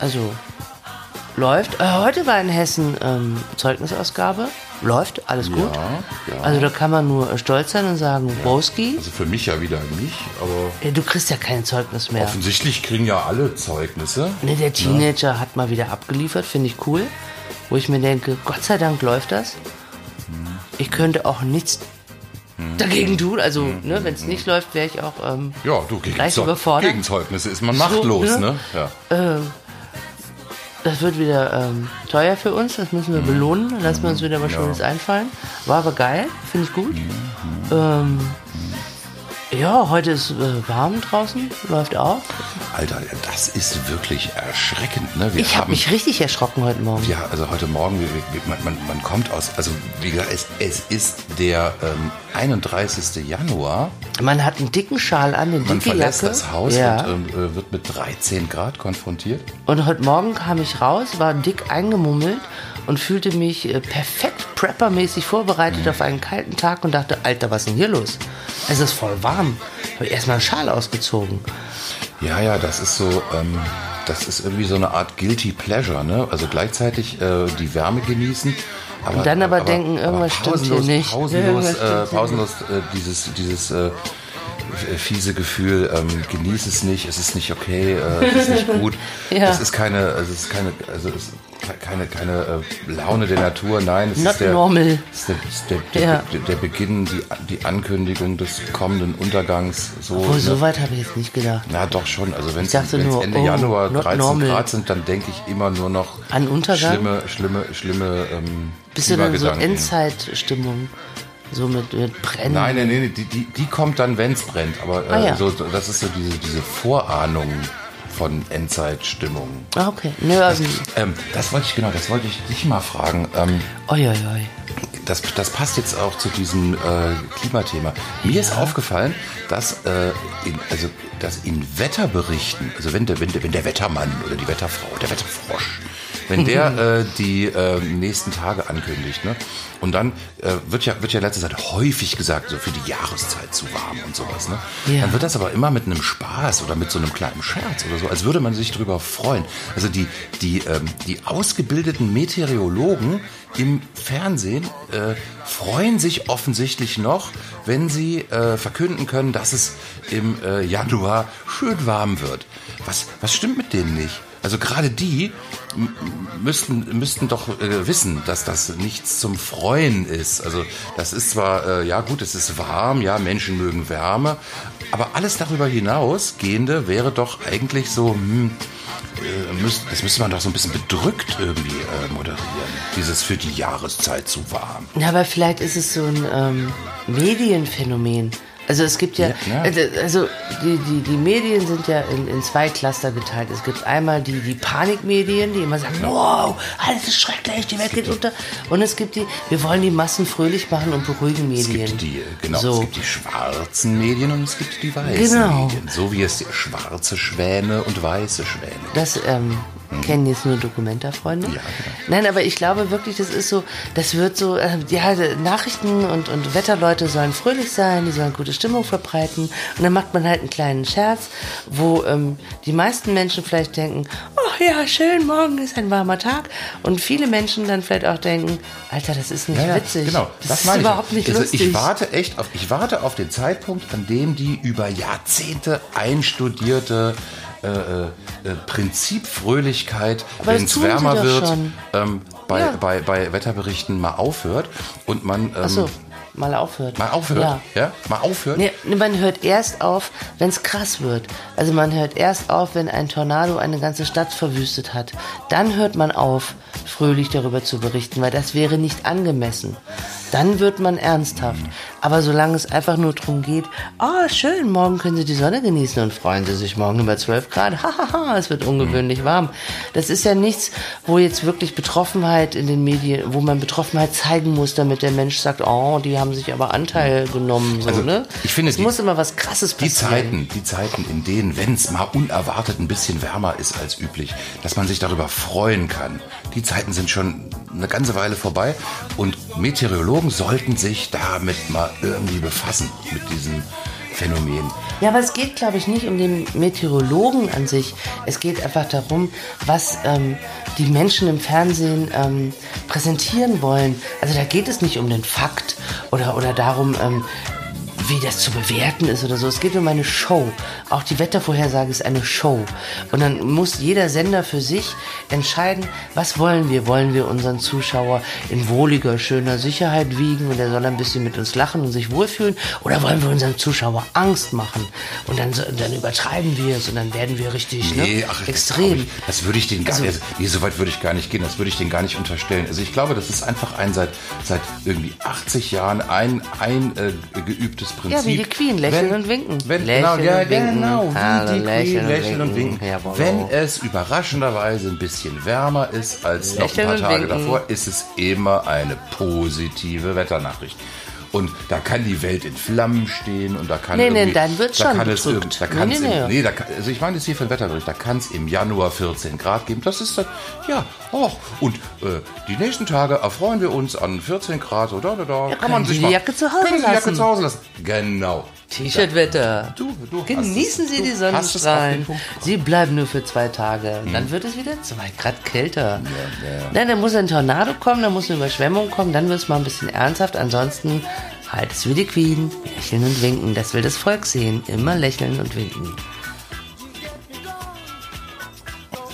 Also, läuft. Äh, heute war in Hessen ähm, Zeugnisausgabe. Läuft, alles gut. ja. Also, da kann man nur äh, stolz sein und sagen, Broski, Also für mich ja wieder nicht, aber äh, du kriegst ja kein Zeugnis mehr. offensichtlich kriegen ja alle Zeugnisse. Ne, der Teenager hat mal wieder abgeliefert, finde ich cool. Wo ich mir denke, Gott sei Dank läuft das. Ich könnte auch nichts dagegen tun. Also, ne, wenn es nicht läuft, wäre ich auch ähm, Ja, du, gegen, gleich Zeug- überfordert. gegen Zeugnisse ist man machtlos, ne? ne? Ja. Das wird wieder ähm, teuer für uns, das müssen wir belohnen. Dann lassen wir uns wieder was Schönes einfallen. War aber geil, finde ich gut. Ähm, ja, heute ist äh, warm draußen, läuft auch. Alter, das ist wirklich erschreckend, ne? Wir Ich habe mich richtig erschrocken heute Morgen. Ja, also heute Morgen, man, man, man kommt aus, also wie gesagt, es, es ist der ähm, 31. Januar. Man hat einen dicken Schal an, eine Man dicke verlässt Jacke. das Haus ja. und ähm, äh, wird mit 13 Grad konfrontiert. Und heute Morgen kam ich raus, war dick eingemummelt und fühlte mich äh, perfekt preppermäßig vorbereitet Mhm. auf einen kalten Tag und dachte, Alter, was ist denn hier los? Es ist voll warm. Habe ich erstmal einen Schal ausgezogen. Ja, ja, das ist so, ähm, das ist irgendwie so eine Art guilty pleasure, ne? Also gleichzeitig äh, die Wärme genießen. Aber, Und dann aber denken, irgendwas stimmt hier nicht. Pausenlos, Irgendwas äh, pausenlos äh, dieses, dieses äh, fiese Gefühl, ähm, genieß es nicht, es ist nicht okay, äh, es ist nicht gut. Ja. Es ist keine, es ist keine, also es keine, keine äh, Laune der Natur, nein, es Not ist der, normal. ist der, der, der, Ja. der, Beginn, die, die Ankündigung des kommenden Untergangs. So, Oh, ne? so weit habe ich jetzt nicht gedacht. Na doch schon, also wenn es Ende oh, Januar not 13 normal. Grad sind, dann denke ich immer nur noch An Untergang? schlimme, schlimme, schlimme ähm, dann so. Endzeitstimmung? So mit, mit Brennen? Nein, nein, nein, die, die, die kommt dann, wenn es brennt. Aber äh, Ah, ja. so, das ist so diese, diese Vorahnung von Endzeitstimmung. Ah, okay. Nö, also, Ähm, das wollte ich, genau, das wollte ich dich mal fragen. Ähm, oi, oi, oi. das, das passt jetzt auch zu diesem äh, Klimathema. Mir ist aufgefallen, dass, äh, in, also, dass in Wetterberichten, also wenn der, wenn, der, wenn der Wettermann oder die Wetterfrau, der Wetterfrosch, wenn der äh, die äh, nächsten Tage ankündigt, ne? Und dann äh, wird ja wird ja letzte Zeit häufig gesagt, so für die Jahreszeit zu warm und sowas, ne? Ja. Dann wird das aber immer mit einem Spaß oder mit so einem kleinen Scherz oder so, als würde man sich drüber freuen. Also die die ähm, die ausgebildeten Meteorologen im Fernsehen äh, freuen sich offensichtlich noch, wenn sie äh, verkünden können, dass es im äh, Januar schön warm wird. Was was stimmt mit denen nicht? Also gerade die müssten, müssten doch äh, wissen, dass das nichts zum Freuen ist. Also das ist zwar, äh, ja gut, es ist warm, ja, Menschen mögen Wärme, aber alles darüber hinausgehende wäre doch eigentlich so, hm, äh, das müsste man doch so ein bisschen bedrückt irgendwie äh, moderieren. Dieses für die Jahreszeit zu warm. Na, aber vielleicht ist es so ein ähm, Medienphänomen. Also es gibt ja, Ja, also- also die, die, die Medien sind ja in, in zwei Cluster geteilt. Es gibt einmal die, die Panikmedien, die immer sagen, wow, alles ist schrecklich, die Welt geht unter. Und es gibt die, wir wollen die Massen fröhlich machen und beruhigen Es Medien. gibt die, genau, So. es gibt die schwarzen Medien und es gibt die weißen Genau. Medien. So wie es schwarze Schwäne und weiße Schwäne. Das ähm, kennen jetzt nur Dokumenta-Freunde. Ja, genau. Nein, aber ich glaube wirklich, das ist so, das wird so, äh, ja, Nachrichten und, und Wetterleute sollen fröhlich sein, die sollen gute Stimmung verbreiten. Und dann macht man halt einen kleinen Scherz, wo ähm, die meisten Menschen vielleicht denken, oh ja, schön, morgen ist ein warmer Tag. Und viele Menschen dann vielleicht auch denken, Alter, das ist nicht Ja, ja, witzig. Genau, das, ist meine ich. überhaupt nicht also lustig. Ich warte echt auf, ich warte auf den Zeitpunkt, an dem die über Jahrzehnte einstudierte äh, äh, äh, Prinzip Fröhlichkeit, wenn es wärmer wird, ähm, bei, Ja. bei, bei Wetterberichten mal aufhört und man ähm, so. mal aufhört. Mal aufhört? Ja. ja? Mal aufhört? Nee, man hört erst auf, wenn es krass wird. Also man hört erst auf, wenn ein Tornado eine ganze Stadt verwüstet hat. Dann hört man auf, fröhlich darüber zu berichten, weil das wäre nicht angemessen. Dann wird man ernsthaft. Aber solange es einfach nur darum geht, ah, schön, morgen können Sie die Sonne genießen und freuen Sie sich morgen über 12 Grad, hahaha, es wird ungewöhnlich warm. Das ist ja nichts, wo jetzt wirklich Betroffenheit in den Medien, wo man Betroffenheit zeigen muss, damit der Mensch sagt, oh, die haben sich aber Anteil genommen, so, Also, ne? ich finde, es die- muss immer was Krasses Die passieren. Zeiten, die Zeiten, in denen, wenn es mal unerwartet ein bisschen wärmer ist als üblich, dass man sich darüber freuen kann, die Zeiten sind schon eine ganze Weile vorbei und Meteorologen sollten sich damit mal irgendwie befassen, mit diesem Phänomen. Ja, aber es geht, glaube ich, nicht um den Meteorologen an sich. Es geht einfach darum, was ähm, die Menschen im Fernsehen ähm, präsentieren wollen. Also da geht es nicht um den Fakt oder, oder darum, ähm, wie das zu bewerten ist oder so. Es geht um eine Show. Auch die Wettervorhersage ist eine Show. Und dann muss jeder Sender für sich entscheiden, was wollen wir? Wollen wir unseren Zuschauer in wohliger, schöner Sicherheit wiegen und er soll ein bisschen mit uns lachen und sich wohlfühlen? Oder wollen wir unserem Zuschauer Angst machen? Und dann, dann übertreiben wir es und dann werden wir richtig Nee, ne? ach, extrem. das würde ich den gar Also- nicht, nee, so weit würde ich gar nicht gehen, das würde ich den gar nicht unterstellen. Also ich glaube, das ist einfach ein seit, seit irgendwie 80 Jahren ein, ein äh, geübtes Prinzip. Ja, wie die Queen, lächeln und winken. Wenn, Lächeln genau, ja, winken. genau, wie Hallo, die lächeln Queen, und lächeln und winken. winken. Jawollo. Wenn es überraschenderweise ein bisschen wärmer ist als noch ein Lächeln paar Tage davor, ist es immer eine positive Wetternachricht. Und da kann die Welt in Flammen stehen und da kann Nee, nee, dann wird's da schon kann es da Nee, kann's nee, im- nee. nee, da kann, also ich meine das hier für den Wetterbericht, da kann es im Januar 14 Grad geben. Das ist dann, ja, oh, und äh, die nächsten Tage erfreuen wir uns an 14 Grad oder da, da, kann man sich Sie mal, die Jacke zu Hause Sie die Jacke lassen. zu Hause lassen. Genau. T-Shirt-Wetter. Du- du hast Genießen es- Sie du die Sonnenstrahlen. Sie bleiben nur für zwei Tage. Und Dann wird es wieder zwei Grad kälter. Nein, dann muss ein Tornado kommen, dann muss eine Überschwemmung kommen, dann wird es mal ein bisschen ernsthaft. Ansonsten halt es wie die Queen. Lächeln und winken. Das will das Volk sehen. Immer lächeln und winken.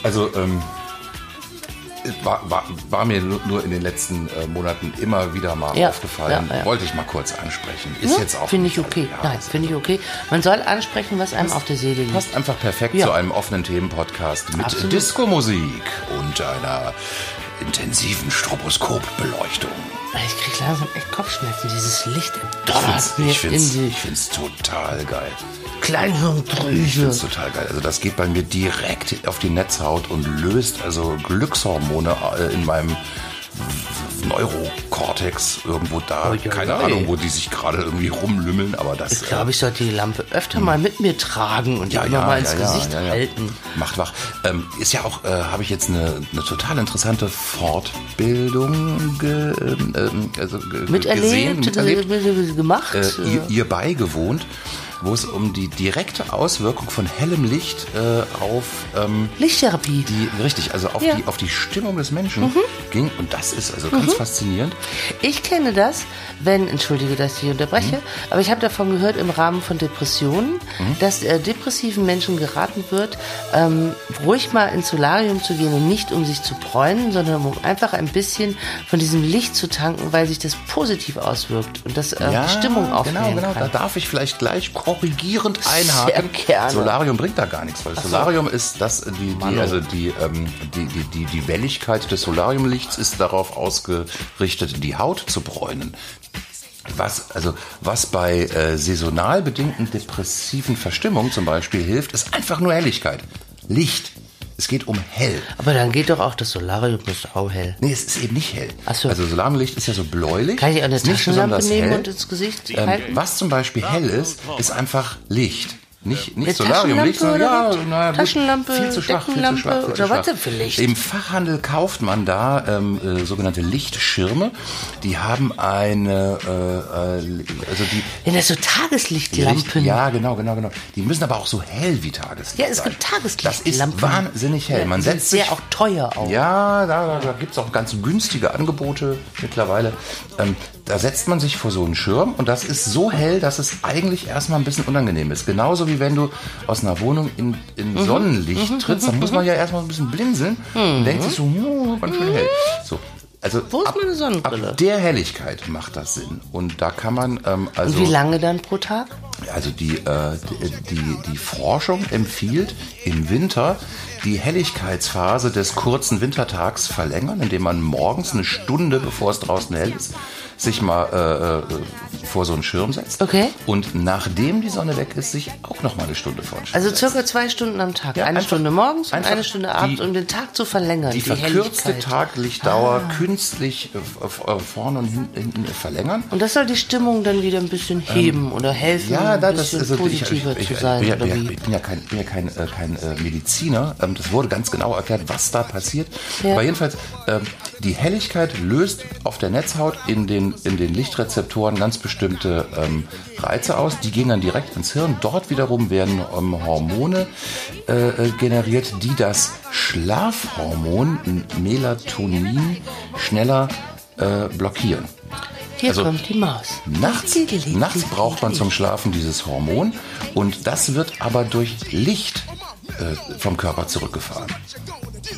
Also, ähm, war, war, war mir nur in den letzten äh, Monaten immer wieder mal Ja, aufgefallen. ja, ja. Wollte ich mal kurz ansprechen. Ist jetzt auch Finde ich okay. Nein, finde ich okay. Man soll ansprechen, was einem auf der Seele liegt. Passt einfach perfekt zu einem offenen Themenpodcast mit. Disco-Musik und einer intensiven Stroboskopbeleuchtung. Ich krieg langsam echt Kopfschmerzen. Dieses Licht Ich donnert mir find's, in ich die find's total geil. Ich Kleinhirndrüse. find's total geil. Also das geht bei mir direkt auf die Netzhaut und löst also Glückshormone äh, in meinem Neurokortex irgendwo da. Ui, ui, Keine ui. Ahnung, wo die sich gerade irgendwie rumlümmeln, aber das Ich glaube, ich sollte die Lampe öfter mal mit mir tragen und die ja, immer ja, mal ins ja, Gesicht ja, halten. Macht wach. Ähm, ist ja auch, äh, habe ich jetzt eine, eine total interessante Fortbildung ge, ähm, also, ge, gesehen, Miterlebt, miterlebt äh, gemacht. äh, ihr, ihr beigewohnt, wo es um die direkte Auswirkung von hellem Licht äh, auf ähm, Lichttherapie. die, richtig, also auf, Ja. Mhm. die, auf die Stimmung des Menschen ging. Und das ist also ganz faszinierend. Ich kenne das, wenn, entschuldige, dass ich unterbreche, Mhm. aber ich habe davon gehört im Rahmen von Depressionen, dass äh, depressiven Menschen geraten wird, ähm, ruhig mal ins Solarium zu gehen und nicht um sich zu bräunen, sondern um einfach ein bisschen von diesem Licht zu tanken, weil sich das positiv auswirkt und das äh, die Stimmung aufhellen genau, genau. kann. Da darf ich vielleicht gleich korrigierend einhaken. Solarium bringt da gar nichts, weil Solarium ist das, die, die, also die, ähm, die, die, die, die Welligkeit des Solariumlichts ist darauf ausgerichtet, die Haut zu bräunen. Was, also, was bei äh, saisonal bedingten depressiven Verstimmungen zum Beispiel hilft, ist einfach nur Helligkeit. Licht. Es geht um hell. Aber dann geht doch auch das Solarium ist auch hell. Nee, es ist eben nicht hell. Ach so. Also Solariumlicht ist ja so bläulich. Kann ich auch eine Taschenlampe nehmen hell. und ins Gesicht Ähm, was zum Beispiel hell ist, ist einfach Licht. Nicht, nicht Eine Solariumlicht, sondern ja, naja? Taschenlampe, viel zu schwach, viel zu schwach, viel zu oder was schwach. Licht? Im Fachhandel kauft man da ähm, äh, sogenannte Lichtschirme. Die haben eine, äh, äh, also die, Wenn das so die Licht, Tageslichtlampen. ja, genau, genau, genau. Die müssen aber auch so hell wie Tageslicht Ja, es sein. gibt Das Tageslichtlampen. ist wahnsinnig hell. Man sind setzt sich sehr auch teuer aus. ja, da, da, da gibt es auch ganz günstige Angebote mittlerweile. Ähm, da setzt man sich vor so einen Schirm und das ist so hell, dass es eigentlich erstmal ein bisschen unangenehm ist. Genauso wie wenn du aus einer Wohnung in, in Mhm. Sonnenlicht trittst, dann muss man ja erstmal ein bisschen blinzeln und denkt sich so, "Hm, ganz schön hell. So. Also Wo ist ab, meine Sonnenbrille? Ab der Helligkeit macht das Sinn. Und da kann man ähm, also Und wie lange dann pro Tag? also die, äh, die, die, die Forschung empfiehlt im Winter die Helligkeitsphase des kurzen Wintertags verlängern, indem man morgens eine Stunde, bevor es draußen hell ist, sich mal äh, äh, vor so einen Schirm setzt. Okay. Und nachdem die Sonne weg ist, sich auch noch mal eine Stunde vor den Schirm Also circa zwei Stunden am Tag. Ja, eine einfach- Stunde morgens und eine Stunde abends, die- um den Tag zu verlängern. die verkürzte Helligkeit. Ah. Taglichtdauer künstlich äh, äh, vorne und hin- hinten verlängern. Und das soll die Stimmung dann wieder ein bisschen heben oder helfen, Ähm, Ja, ein da, das bisschen ist ich, ich, positiver ich, zu sein. ja, ja, ich bin ja kein, bin ja kein, äh, kein äh, Mediziner. Ähm, das wurde ganz genau erklärt, was da passiert. Aber jedenfalls, ähm, die Helligkeit löst auf der Netzhaut in den, in den Lichtrezeptoren ganz bestimmte ähm, Reize aus. Die gehen dann direkt ins Hirn. Dort wiederum werden ähm, Hormone äh, äh, generiert, die das Schlafhormon Melatonin schneller äh, blockieren. Hier also- kommt die Maus. Nachts, nachts braucht man zum Schlafen dieses Hormon und das wird aber durch Licht äh, vom Körper zurückgefahren.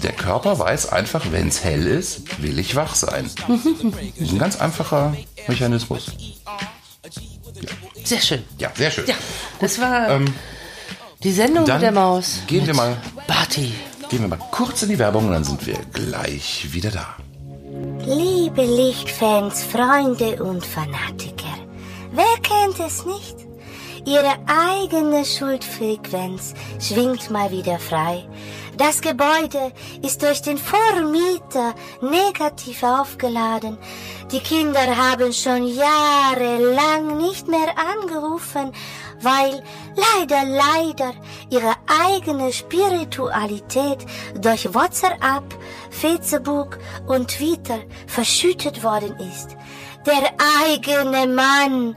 Der Körper weiß einfach, wenn es hell ist, will ich wach sein. Das ist ein ganz einfacher Mechanismus. Sehr schön. Ja, sehr schön. Ja, das war die Sendung Ähm, dann mit der Maus. gehen wir mal- Barty. Gehen wir mal kurz in die Werbung und dann sind wir gleich wieder da. Liebe Lichtfans, Freunde und Fanatiker, wer kennt es nicht? Ihre eigene Schuldfrequenz schwingt mal wieder frei. Das Gebäude ist durch den Vormieter negativ aufgeladen. Die Kinder haben schon jahrelang nicht mehr angerufen, weil leider, leider ihre eigene Spiritualität durch WhatsApp, Facebook und Twitter verschüttet worden ist. Der eigene Mann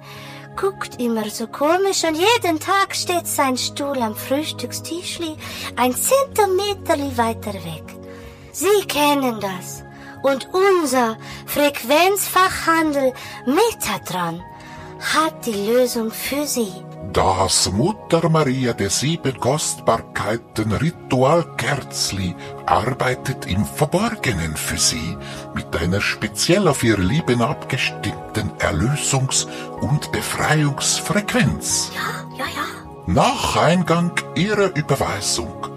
guckt immer so komisch und jeden Tag steht sein Stuhl am Frühstückstischli ein Zentimeter weiter weg. Sie kennen das. Und unser Frequenzfachhandel Metatron hat die Lösung für Sie. Das Mutter Maria der sieben Kostbarkeiten Ritualkerzli arbeitet im Verborgenen für Sie mit einer speziell auf Ihr Leben abgestimmten Erlösungs- und Befreiungsfrequenz. Ja, ja, ja. Nach Eingang Ihrer Überweisung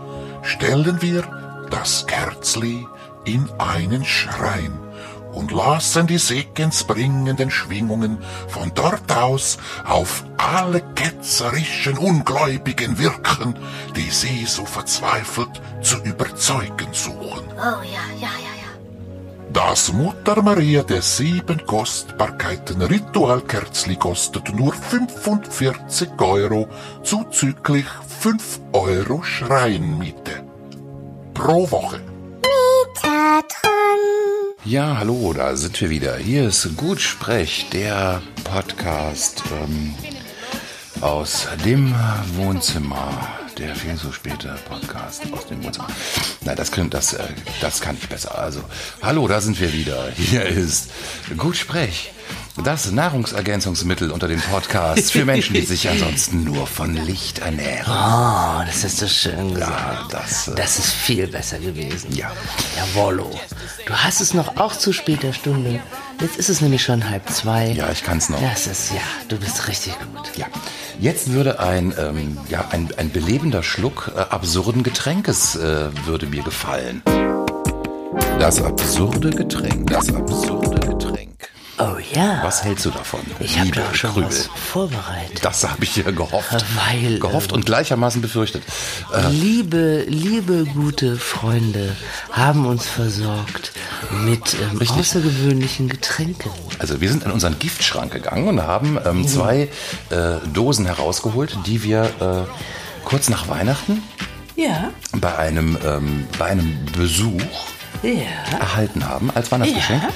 stellen wir das Kerzli in einen Schrein und lassen die segensbringenden Schwingungen von dort aus auf alle ketzerischen Ungläubigen wirken, die Sie so verzweifelt zu überzeugen suchen. Oh ja, ja, ja, ja. Das Mutter Maria der sieben Kostbarkeiten Ritualkerzli kostet nur 45 Euro zuzüglich 5 Euro Schreinmiete. Pro Woche. Metatron. Ja, hallo, da sind wir wieder. Hier ist Gutsprech, der Podcast ähm, aus dem Wohnzimmer. Der viel so späte Podcast aus dem Wohnzimmer. Nein, das, kann, das, äh, das kann ich besser. Also, hallo, da sind wir wieder. Hier ist Gutsprech. Das Nahrungsergänzungsmittel unter den Podcasts für Menschen, die sich ansonsten nur von Licht ernähren. Oh, das ist so schön gesagt. Ja, das, äh, Das ist viel besser gewesen. Ja. Jawollo. Du hast es noch auch zu später Stunde. Jetzt ist es nämlich schon halb zwei. Ja, ich kann's noch. Das ist, ja, du bist richtig gut. Ja, jetzt würde ein, ähm, ja, ein, ein belebender Schluck äh, absurden Getränkes äh, würde mir gefallen. Das absurde Getränk, das absurde Getränk. Oh ja. Was hältst du davon? Ich habe liebe da schon Krübel? was vorbereitet. Das habe ich dir gehofft. Weil, gehofft ähm, und gleichermaßen befürchtet. Äh, Liebe, liebe gute Freunde haben uns versorgt mit ähm, außergewöhnlichen Getränken. also wir sind in unseren Giftschrank gegangen und haben ähm, zwei äh, Dosen herausgeholt, die wir äh, kurz nach Weihnachten Ja. bei einem, ähm, bei einem Besuch Ja. erhalten haben als Weihnachtsgeschenk. Ja.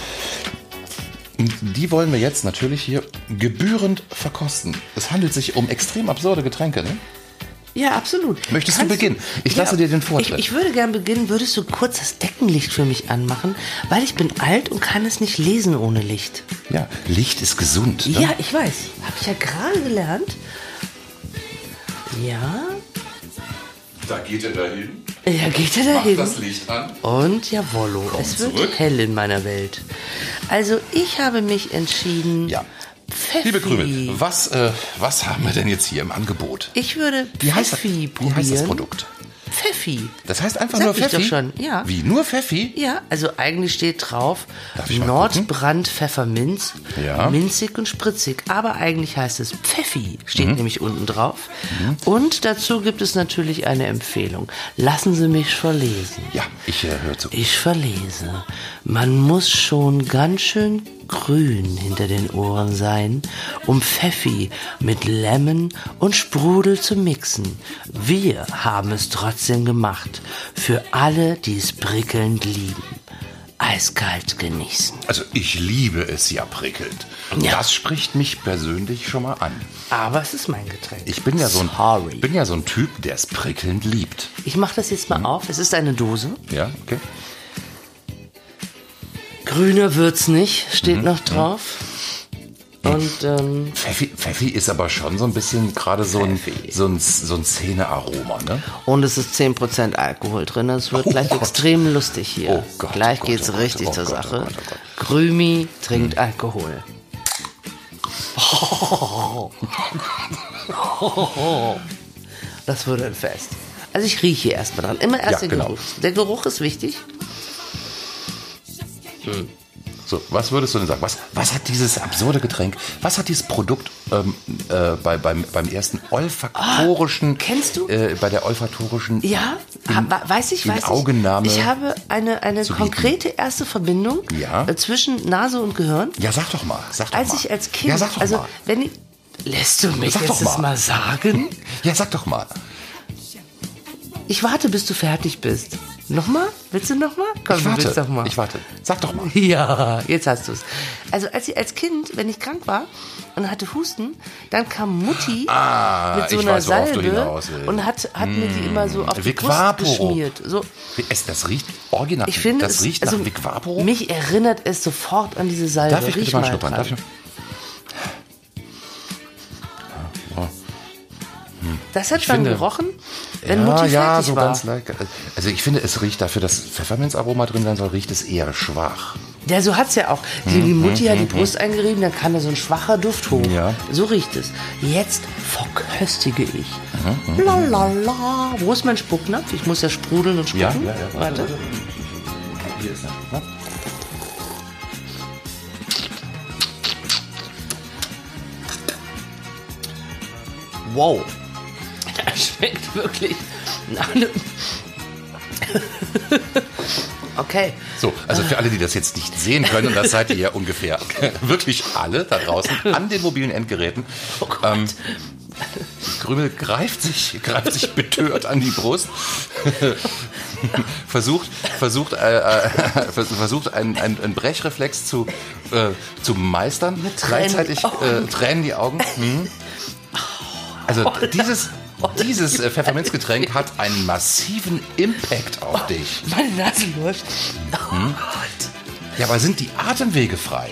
Und die wollen wir jetzt natürlich hier gebührend verkosten. Es handelt sich um extrem absurde Getränke, ne? Ja, absolut. Möchtest du beginnen? Ich lasse dir den Vortritt. Ich, ich würde gern beginnen. Würdest du kurz das Deckenlicht für mich anmachen? Weil ich bin alt und kann es nicht lesen ohne Licht. Ja, Licht ist gesund. Ne? Ja, ich weiß. Habe ich ja gerade gelernt. Ja. Da geht er dahin. Ja, geht er da hin? das Licht an. Und jawollo, es wird zurück. hell in meiner Welt. Also ich habe mich entschieden. Ja. Pfeffi. Liebe Krümel, was, äh, was haben wir denn jetzt hier im Angebot? Ich würde Wie heißt, das, Pfeffi wie heißt das Produkt? Pfeffi. Das heißt einfach Sag nur ich doch Pfeffi? schon, ja. Wie, nur Pfeffi? Ja, also eigentlich steht drauf Nordbrand Pfefferminz, Ja. minzig und spritzig, aber eigentlich heißt es Pfeffi, steht Mhm. nämlich unten drauf. Und dazu gibt es natürlich eine Empfehlung. Lassen Sie mich verlesen. Ja, ich äh, höre zu. Ich verlese. Man muss schon ganz schön grün hinter den Ohren sein, um Pfeffi mit Lemon und Sprudel zu mixen. Wir haben es trotzdem gemacht. Für alle, die es prickelnd lieben. Eiskalt genießen. Also ich liebe es ja prickelnd. Ja. Das spricht mich persönlich schon mal an. Aber es ist mein Getränk. Ich bin ja so ein, Sorry. bin ja so ein Typ, der es prickelnd liebt. Ich mache das jetzt mal auf. Es ist eine Dose. Ja, okay. Grüner wird's nicht, Mhm. steht noch drauf. Und ähm, Pfeffi, Pfeffi ist aber schon so ein bisschen gerade so ein, so ein, so ein Szenearoma, ne? Und es ist 10% Alkohol drin. Es wird Oh gleich Gott. extrem lustig hier. Oh Gott, gleich oh Gott, geht's oh richtig oh zur Sache. Krümi trinkt Alkohol. Das wird ein Fest. Also ich rieche erstmal dran. Immer erst Ja, den genau. Geruch. Der Geruch ist wichtig. So, was würdest du denn sagen? Was, was hat dieses absurde Getränk, was hat dieses Produkt ähm, äh, bei, beim, beim ersten olfaktorischen, Ah, kennst du? Äh, bei der olfaktorischen, Ja, wa- weiß ich, in weiß Augennahme ich. Ich habe eine, eine konkrete erste Verbindung Ja. äh, zwischen Nase und Gehirn. ja, sag doch mal, sag doch Als mal. ich als Kind, ja, sag doch also mal. wenn ich, lässt du mich Sag jetzt mal. mal sagen? Ja, sag doch mal. Ich warte, bis du fertig bist. Nochmal? Willst du nochmal? Komm, Ich du willst warte, doch mal. ich warte. Sag doch mal. Ja, jetzt hast du es. Also als ich als Kind, wenn ich krank war und hatte Husten, dann kam Mutti Ah, mit so einer weiß, Salbe und hat, hat mir die immer so auf die Brust Vaporo. geschmiert. So, Es, das riecht original. ich finde, das es, riecht also nach Vic Vaporo. mich erinnert es sofort an diese Salbe. Darf ich Riech bitte mal schnuppern? Darf ich? Das hat schon finde- gerochen, wenn ja, Mutti ja, so war. ganz leicht. Also ich finde, es riecht dafür, dass Pfefferminzaroma drin sein soll, riecht es eher schwach. Ja, so hat's ja auch. Die, die Mutti hat die Brust eingerieben, dann kam da so ein schwacher Duft hoch. Mhm, Ja. So riecht es. Jetzt verköstige ich. La la la. Wo ist mein Spucknapf? Ich muss ja sprudeln und Ja, spucken. ja, ja. Warte. Hier ist er. ne? Wow. Schmeckt wirklich nach einem... okay. So, also für alle, die das jetzt nicht sehen können, und das seid ihr ja ungefähr wirklich alle da draußen an den mobilen Endgeräten. Oh ähm, Krümel greift sich, greift sich betört an die Brust, versucht, versucht, äh, äh, vers- versucht einen, einen Brechreflex zu, äh, zu meistern, Mit Tränen gleichzeitig die äh, Tränen die Augen. Mhm. Also dieses, dieses äh, Pfefferminzgetränk hat einen massiven Impact auf dich. Meine Nase läuft. Oh Hm? Gott. Ja, aber sind die Atemwege frei?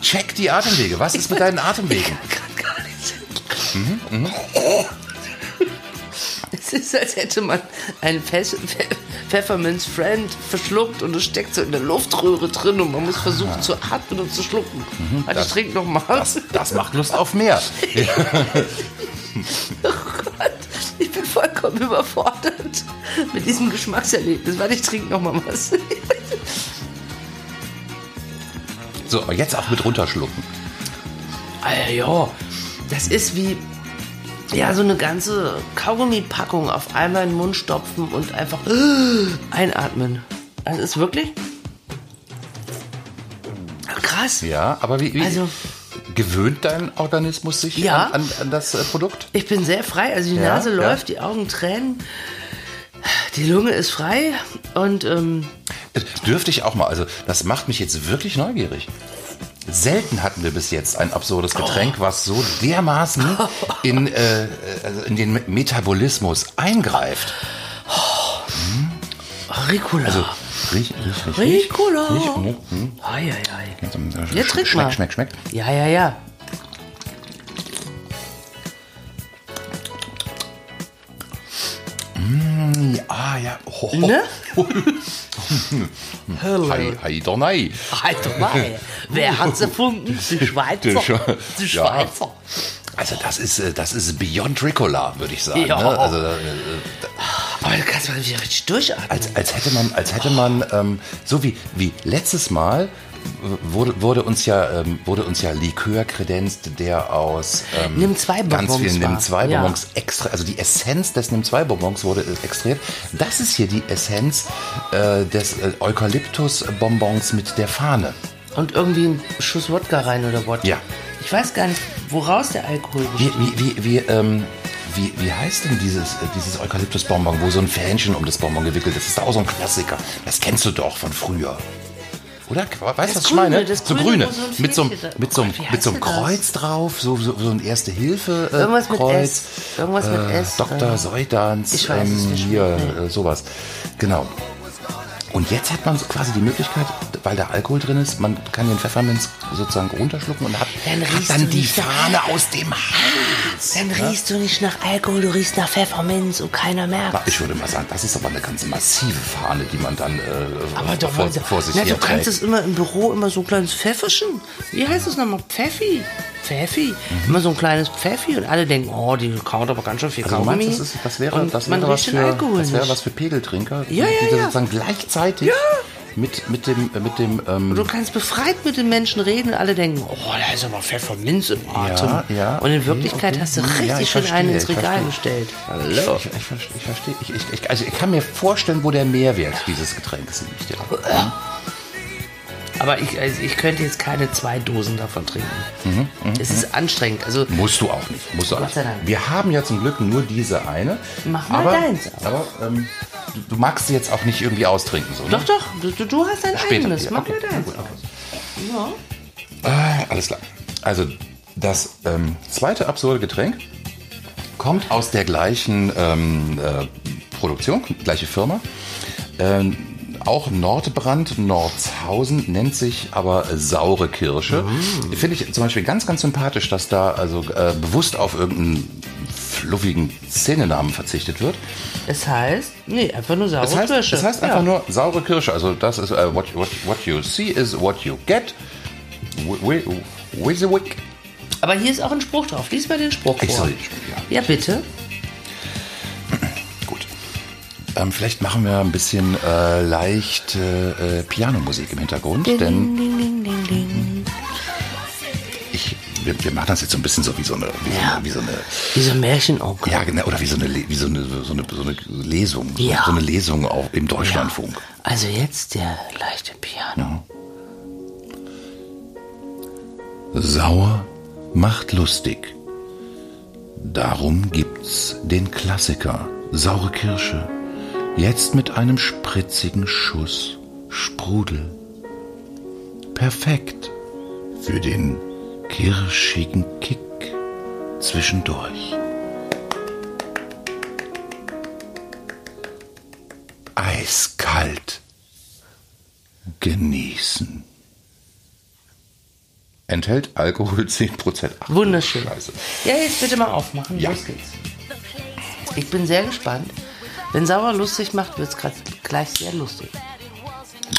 Check die Atemwege. Was ist mit deinen Atemwegen? Kann gar nicht. Mhm, Es ist, als hätte man einen Pfe- Pfe- Pfefferminz Friend verschluckt und es steckt so in der Luftröhre drin und man muss versuchen zu atmen und zu schlucken. Warte, ich das- trinke noch mal. Das, das macht Lust auf mehr. Oh Gott, ich bin vollkommen überfordert mit diesem Geschmackserlebnis. Warte, ich trinke noch mal was. So, aber jetzt auch mit runterschlucken. Alter, ja, das ist wie ja so eine ganze Kaugummi-Packung auf einmal in den Mund stopfen und einfach einatmen. Das ist wirklich krass. Ja, aber wie, wie Also- gewöhnt dein Organismus sich Ja. an, an, an das äh, Produkt? Ich bin sehr frei, also die Ja, Nase ja. läuft, die Augen tränen, die Lunge ist frei und ähm, Äh, Dürfte ich auch mal, also das macht mich jetzt wirklich neugierig. Selten hatten wir bis jetzt ein absurdes Getränk, was so dermaßen in, äh, also in den Me- Metabolismus eingreift. Ricola. Also, riech, riech, riech, riech. Ricola. Riech, hm, hm. Ei, ei, ei. Jetzt, Ja, trink schmeck, mal. schmeck, schmeck. Ja, ja, ja. Ah, ja. Ne? Hi, hi, doch nein. Halt doch mal. Wer hat's erfunden? Die Schweizer. Die Sch- Die Ja. Schweizer. Also das ist, äh, das ist Beyond Ricola, würde ich sagen. Ja. Ne? Also, äh, Aber du kannst mal wieder richtig durchatmen. als, als hätte man, als hätte man, ähm, so wie, wie letztes Mal äh, wurde, wurde uns ja, ähm, wurde uns ja Likör kredenzt, der aus ähm, Nimm zwei ganz Bonbons vielen war. Nimm zwei Ja. Bonbons extra, also die Essenz des Nimm zwei Bonbons wurde extrahiert. Das ist hier die Essenz äh, des äh, Eukalyptus-Bonbons mit der Fahne. Und irgendwie ein Schuss Wodka rein oder Wodka. Ja. Ich weiß gar nicht, woraus der Alkohol Wie, besteht. wie, wie, wie, ähm, wie, wie heißt denn dieses, äh, dieses Eukalyptus-Bonbon, wo so ein Fähnchen um das Bonbon gewickelt ist? Das ist auch so ein Klassiker. Das kennst du doch von früher. Oder? Weißt du, was ich meine? das so Grüne, grüne. so mit so einem, mit so einem, Oh mit so einem das? Kreuz drauf, so, so, so ein Erste-Hilfe. Äh, Irgendwas mit Kreuz. S. Irgendwas mit äh, S, Dr. Seudans. ich weiß es ähm, Hier, äh, sowas. Genau. Und jetzt hat man quasi die Möglichkeit, weil da Alkohol drin ist, man kann den Pfefferminz sozusagen runterschlucken und hat, Dann hat dann du die nach Fahne aus dem Hals. Dann riechst du nicht nach Alkohol, du riechst nach Pfefferminz und keiner merkt. Ich würde mal sagen, das ist aber eine ganz massive Fahne, die man dann äh, Aber doch, vor, mal- vor sich na, du kannst es immer im Büro immer so ein kleines Pfefferchen. Wie heißt das nochmal? Pfeffi. Pfeffi. Immer so ein kleines Pfeffi und alle denken, oh, die kaut aber ganz schön viel Also du meinst, Kaugummi. das, ist, das wäre, das wäre, was für, das wäre was für Pegeltrinker, die, Ja, ja, die ja. sozusagen gleichzeitig mit, mit dem, äh, mit dem ähm, Du kannst befreit mit den Menschen reden und alle denken, oh, da ist aber Pfefferminz im Atem. Ja, ja, und in Wirklichkeit okay. hast du Hm, richtig ja, ich schön einen ins Regal gestellt. Ich, Hallo. ich, ich, verstehe, ich verstehe. Ich, also ich kann mir vorstellen, wo der Mehrwert dieses Getränks liegt. Ja. Aber ich, also ich könnte jetzt keine zwei Dosen davon trinken. Mhm, es ist anstrengend. Also Musst du auch nicht. Musst du auch nicht. Wir haben ja zum Glück nur diese eine. Mach mal aber, deins auf. Aber ähm, du, du magst sie jetzt auch nicht irgendwie austrinken. So, ne? doch, doch, du, du- hast dein Später. eigenes. Mach okay. mal deins. Gut. Ja. Ah, alles klar. Also das ähm, zweite absurde Getränk kommt aus der gleichen ähm, äh, Produktion, gleiche Firma. Ähm, auch Nordbrand, Nordshausen, nennt sich aber saure Kirsche. Finde ich zum Beispiel ganz, ganz sympathisch, dass da also äh, bewusst auf irgendeinen fluffigen Szenenamen verzichtet wird. Es heißt, nee, einfach nur saure Das heißt, Kirsche. das heißt ja. einfach nur saure Kirsche. Also das ist äh, what, what, what you see is what you get. Wi- wi- Wizzywig. Aber hier ist auch ein Spruch drauf. Lies mal den Spruch Ich vor. soll ja. Ja, bitte. Ähm, vielleicht machen wir ein bisschen äh, leicht äh, Pianomusik im Hintergrund, denn Ding, ding, ding, ding. ich, wir, wir machen das jetzt so ein bisschen so wie so eine, wie so Ja. eine, wie so eine Wie so ein Märchenonkel. ja, genau, oder wie so eine, wie so eine, so eine, so eine Lesung, so- Ja. so eine Lesung auch im Deutschlandfunk. Also jetzt der leichte Piano. Sauer macht lustig. Darum gibt's den Klassiker Saure Kirsche. Jetzt mit einem spritzigen Schuss Sprudel. Perfekt für den kirschigen Kick zwischendurch. Eiskalt. Genießen. Enthält Alkohol 10%. Ach, Wunderschön. Scheiße. Ja, jetzt bitte mal aufmachen. Ja. Los geht's. Ich bin sehr gespannt. Wenn Sauer lustig macht, wird's grad gleich sehr lustig.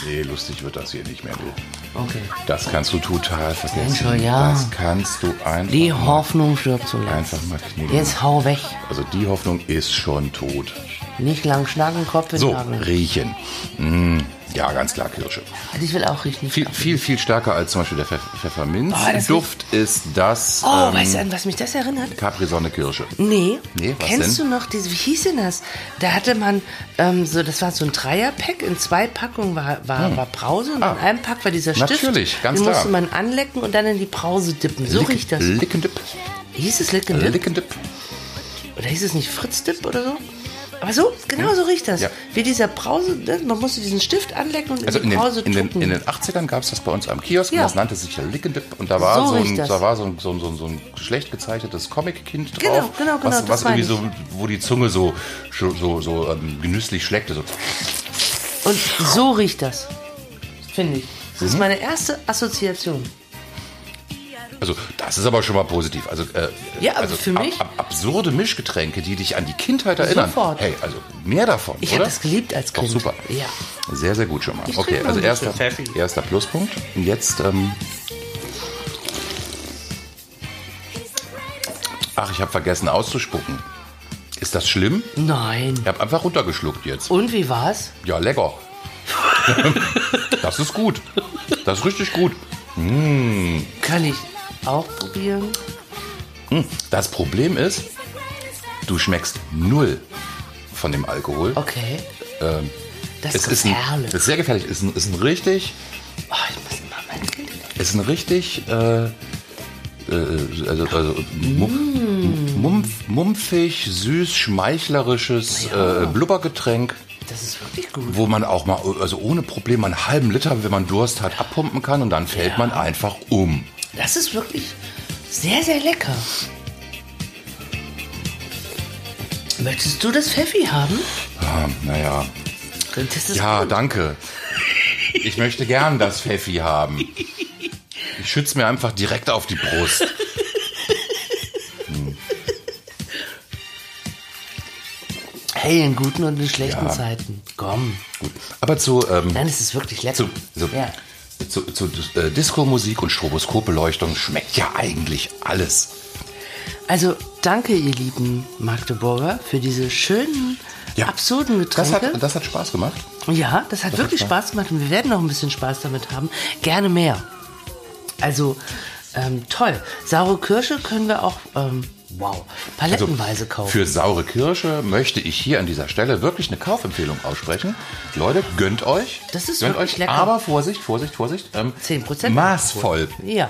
Nee, lustig wird das hier nicht mehr. Du. Okay. Das kannst du total vergessen. schon, ja. Das kannst du einfach, Die Hoffnung stirbt zuletzt. einfach mal knicken. Jetzt hau weg. Also die Hoffnung ist schon tot. Nicht lang schnacken, Kopf in So, den Nagel. riechen. Mm, ja, ganz klar Kirsche. Also ich will auch riechen. Viel, viel, viel stärker als zum Beispiel der Pfeff Pfefferminz. Das Duft ist das Oh, ähm, weißt du, an was mich das erinnert? Capri-Sonne Kirsche. Nee. Nee, was Kennst denn? du noch diese, wie hieß denn das? Da hatte man ähm, so, das war so ein Dreierpack, in zwei Packungen war, war, war Brause und Ah. in einem Pack war dieser Stift. Natürlich, ganz Den klar. musste man anlecken und dann in die Brause dippen. So Lick- riecht das. Lickendip. Hieß es Lick and Dip? Lickendip. Oder hieß es nicht Fritz Dip oder so? Aber so, genau so riecht das. Ja. Wie dieser Brause, ne? man musste diesen Stift anlecken und Also in die den, Brause in, den, in den 80ern gab es das bei uns am Kiosk Ja. und das nannte sich ja Lickendip und da war So so, ein, das. da war so ein, so ein, so ein, so ein schlecht gezeichnetes Comic-Kind drauf, Genau, genau, genau, was, das was irgendwie so, wo die Zunge so, so, so, so ähm, genüsslich schleckte. So. Und so riecht das. Finde ich. Das Mhm. ist meine erste Assoziation. Also das ist aber schon mal positiv. Also, äh, Ja, also für mich- Ab, ab, absurde Mischgetränke, die dich an die Kindheit erinnern. Sofort. Hey, also mehr davon, Ich habe das geliebt als Doch Kind. super. Ja. Sehr, sehr gut schon mal. Ich okay, also erster, erster Pluspunkt. Und jetzt, ähm, ach, ich habe vergessen auszuspucken. Ist das schlimm? Nein. Ich habe einfach runtergeschluckt jetzt. Und wie war's? Ja, lecker. das ist gut. Das ist richtig gut. Kann ich auch probieren? Das Problem ist, du schmeckst null von dem Alkohol. Okay. das Es ist ist, gefährlich. das ist sehr gefährlich. Es ist ein, ist ein richtig, Oh, ich muss immer mein ist ein richtig, äh, äh, also, also Mm. mumpf, mumpfig, süß, schmeichlerisches äh, Blubbergetränk, Das ist wirklich gut. wo man auch mal, also ohne Probleme einen halben Liter, wenn man Durst hat, abpumpen kann und dann fällt man einfach um. Das ist wirklich sehr, sehr lecker. Möchtest du das Pfeffi haben? Ah, naja, ja, gut. danke. Ich möchte gern das Pfeffi haben. Ich schütze mir einfach direkt auf die Brust. Hey, in guten und in schlechten Ja. Zeiten. Komm. Gut. Aber zu, ähm, Nein, es ist wirklich lecker. zu, zu, ja. Zu, zu äh, Disco-Musik und Stroboskopbeleuchtung schmeckt ja eigentlich alles. Also, danke, ihr lieben Magdeburger, für diese schönen, Ja. absurden Das Getränke. hat, das hat Spaß gemacht. Ja, das hat wirklich hat Spaß gemacht und wir werden noch ein bisschen Spaß damit haben. Gerne mehr. Also, ähm, toll. Saure Kirsche können wir auch, ähm, wow, palettenweise kaufen. Also Für saure Kirsche möchte ich hier an dieser Stelle wirklich eine Kaufempfehlung aussprechen. Leute, gönnt euch. Das ist gönnt wirklich euch, lecker. Aber Vorsicht, Vorsicht, Vorsicht. Ähm, 10% Maßvoll. ja.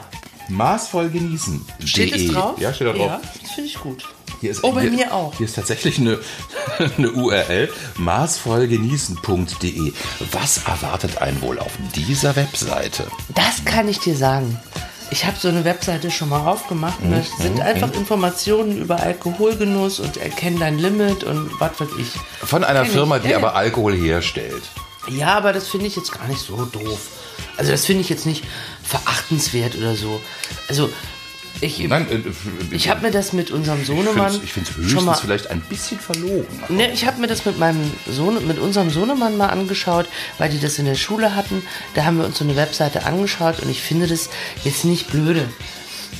Maßvoll genießen. Steht es drauf? Ja, steht da drauf. Ja, das finde ich gut. Hier ist, oh, bei hier, mir auch. Hier ist tatsächlich eine, eine URL, maßvollgenießen.de. Was erwartet einen wohl auf dieser Webseite? Das kann ich dir sagen. Ich habe so eine Webseite schon mal aufgemacht und da Mhm, sind einfach Informationen über Alkoholgenuss und erkennen dein Limit und was weiß ich. Von einer Kenn Firma, ich. die Ja, aber. Alkohol herstellt. Ja, aber das finde ich jetzt gar nicht so doof. Also das finde ich jetzt nicht verachtenswert oder so. Also ich, Nein, äh, ich habe mir das mit unserem ich Sohnemann finde es höchstens mal vielleicht ein bisschen verlogen. Ne, ich habe mir das mit meinem Sohn, mit unserem Sohnemann mal angeschaut, weil die das in der Schule hatten. Da haben wir uns so eine Webseite angeschaut und ich finde das jetzt nicht blöde.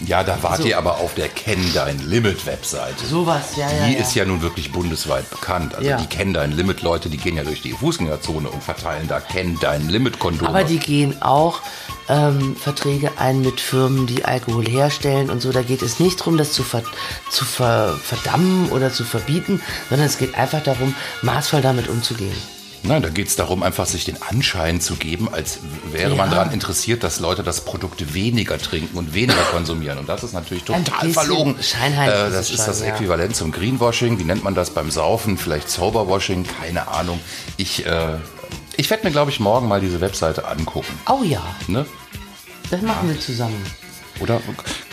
Ja, da wart So. ihr aber auf der Kenn Dein Limit Webseite. Sowas, ja, ja. Die ja. ist ja nun wirklich bundesweit bekannt. Also Ja. die Kenn Dein Limit Leute, die gehen ja durch die Fußgängerzone und verteilen da Kenn Dein Limit Kondome. Aber die gehen auch ähm, Verträge ein mit Firmen, die Alkohol herstellen und so. Da geht es nicht darum, das zu, ver zu ver verdammen oder zu verbieten, sondern es geht einfach darum, maßvoll damit umzugehen. Nein, da geht es darum, einfach sich den Anschein zu geben, als wäre man Ja. daran interessiert, dass Leute das Produkt weniger trinken und weniger konsumieren. Und das ist natürlich total verlogen. scheinheilig Äh, das ist das schon, ja. Äquivalent zum Greenwashing. Wie nennt man das beim Saufen? Vielleicht Soberwashing? Keine Ahnung. Ich, äh, ich werde mir, glaube ich, morgen mal diese Webseite angucken. Oh ja, Ne? das machen wir zusammen. Oder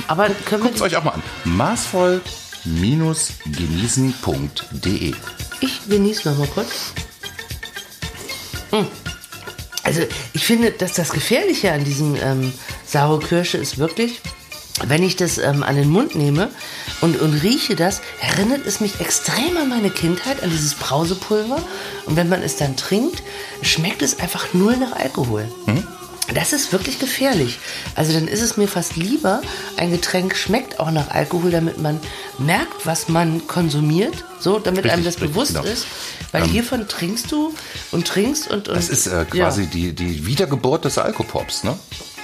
Aber können wir guckt es euch auch mal an. Maßvoll-genießen.de Ich genieße noch mal kurz. Hm. Also ich finde, dass das Gefährliche an diesem ähm, saure Kirsche ist wirklich, wenn ich das ähm, an den Mund nehme und, und rieche das, erinnert es mich extrem an meine Kindheit, an dieses Brausepulver. Und wenn man es dann trinkt, schmeckt es einfach null nach Alkohol. Das ist wirklich gefährlich. Also dann ist es mir fast lieber, ein Getränk schmeckt auch nach Alkohol, damit man merkt, was man konsumiert, so, damit einem das richtig, bewusst genau. ist. Weil hiervon trinkst du und trinkst und. und Das ist äh, quasi die, die Wiedergeburt des Alkopops, ne?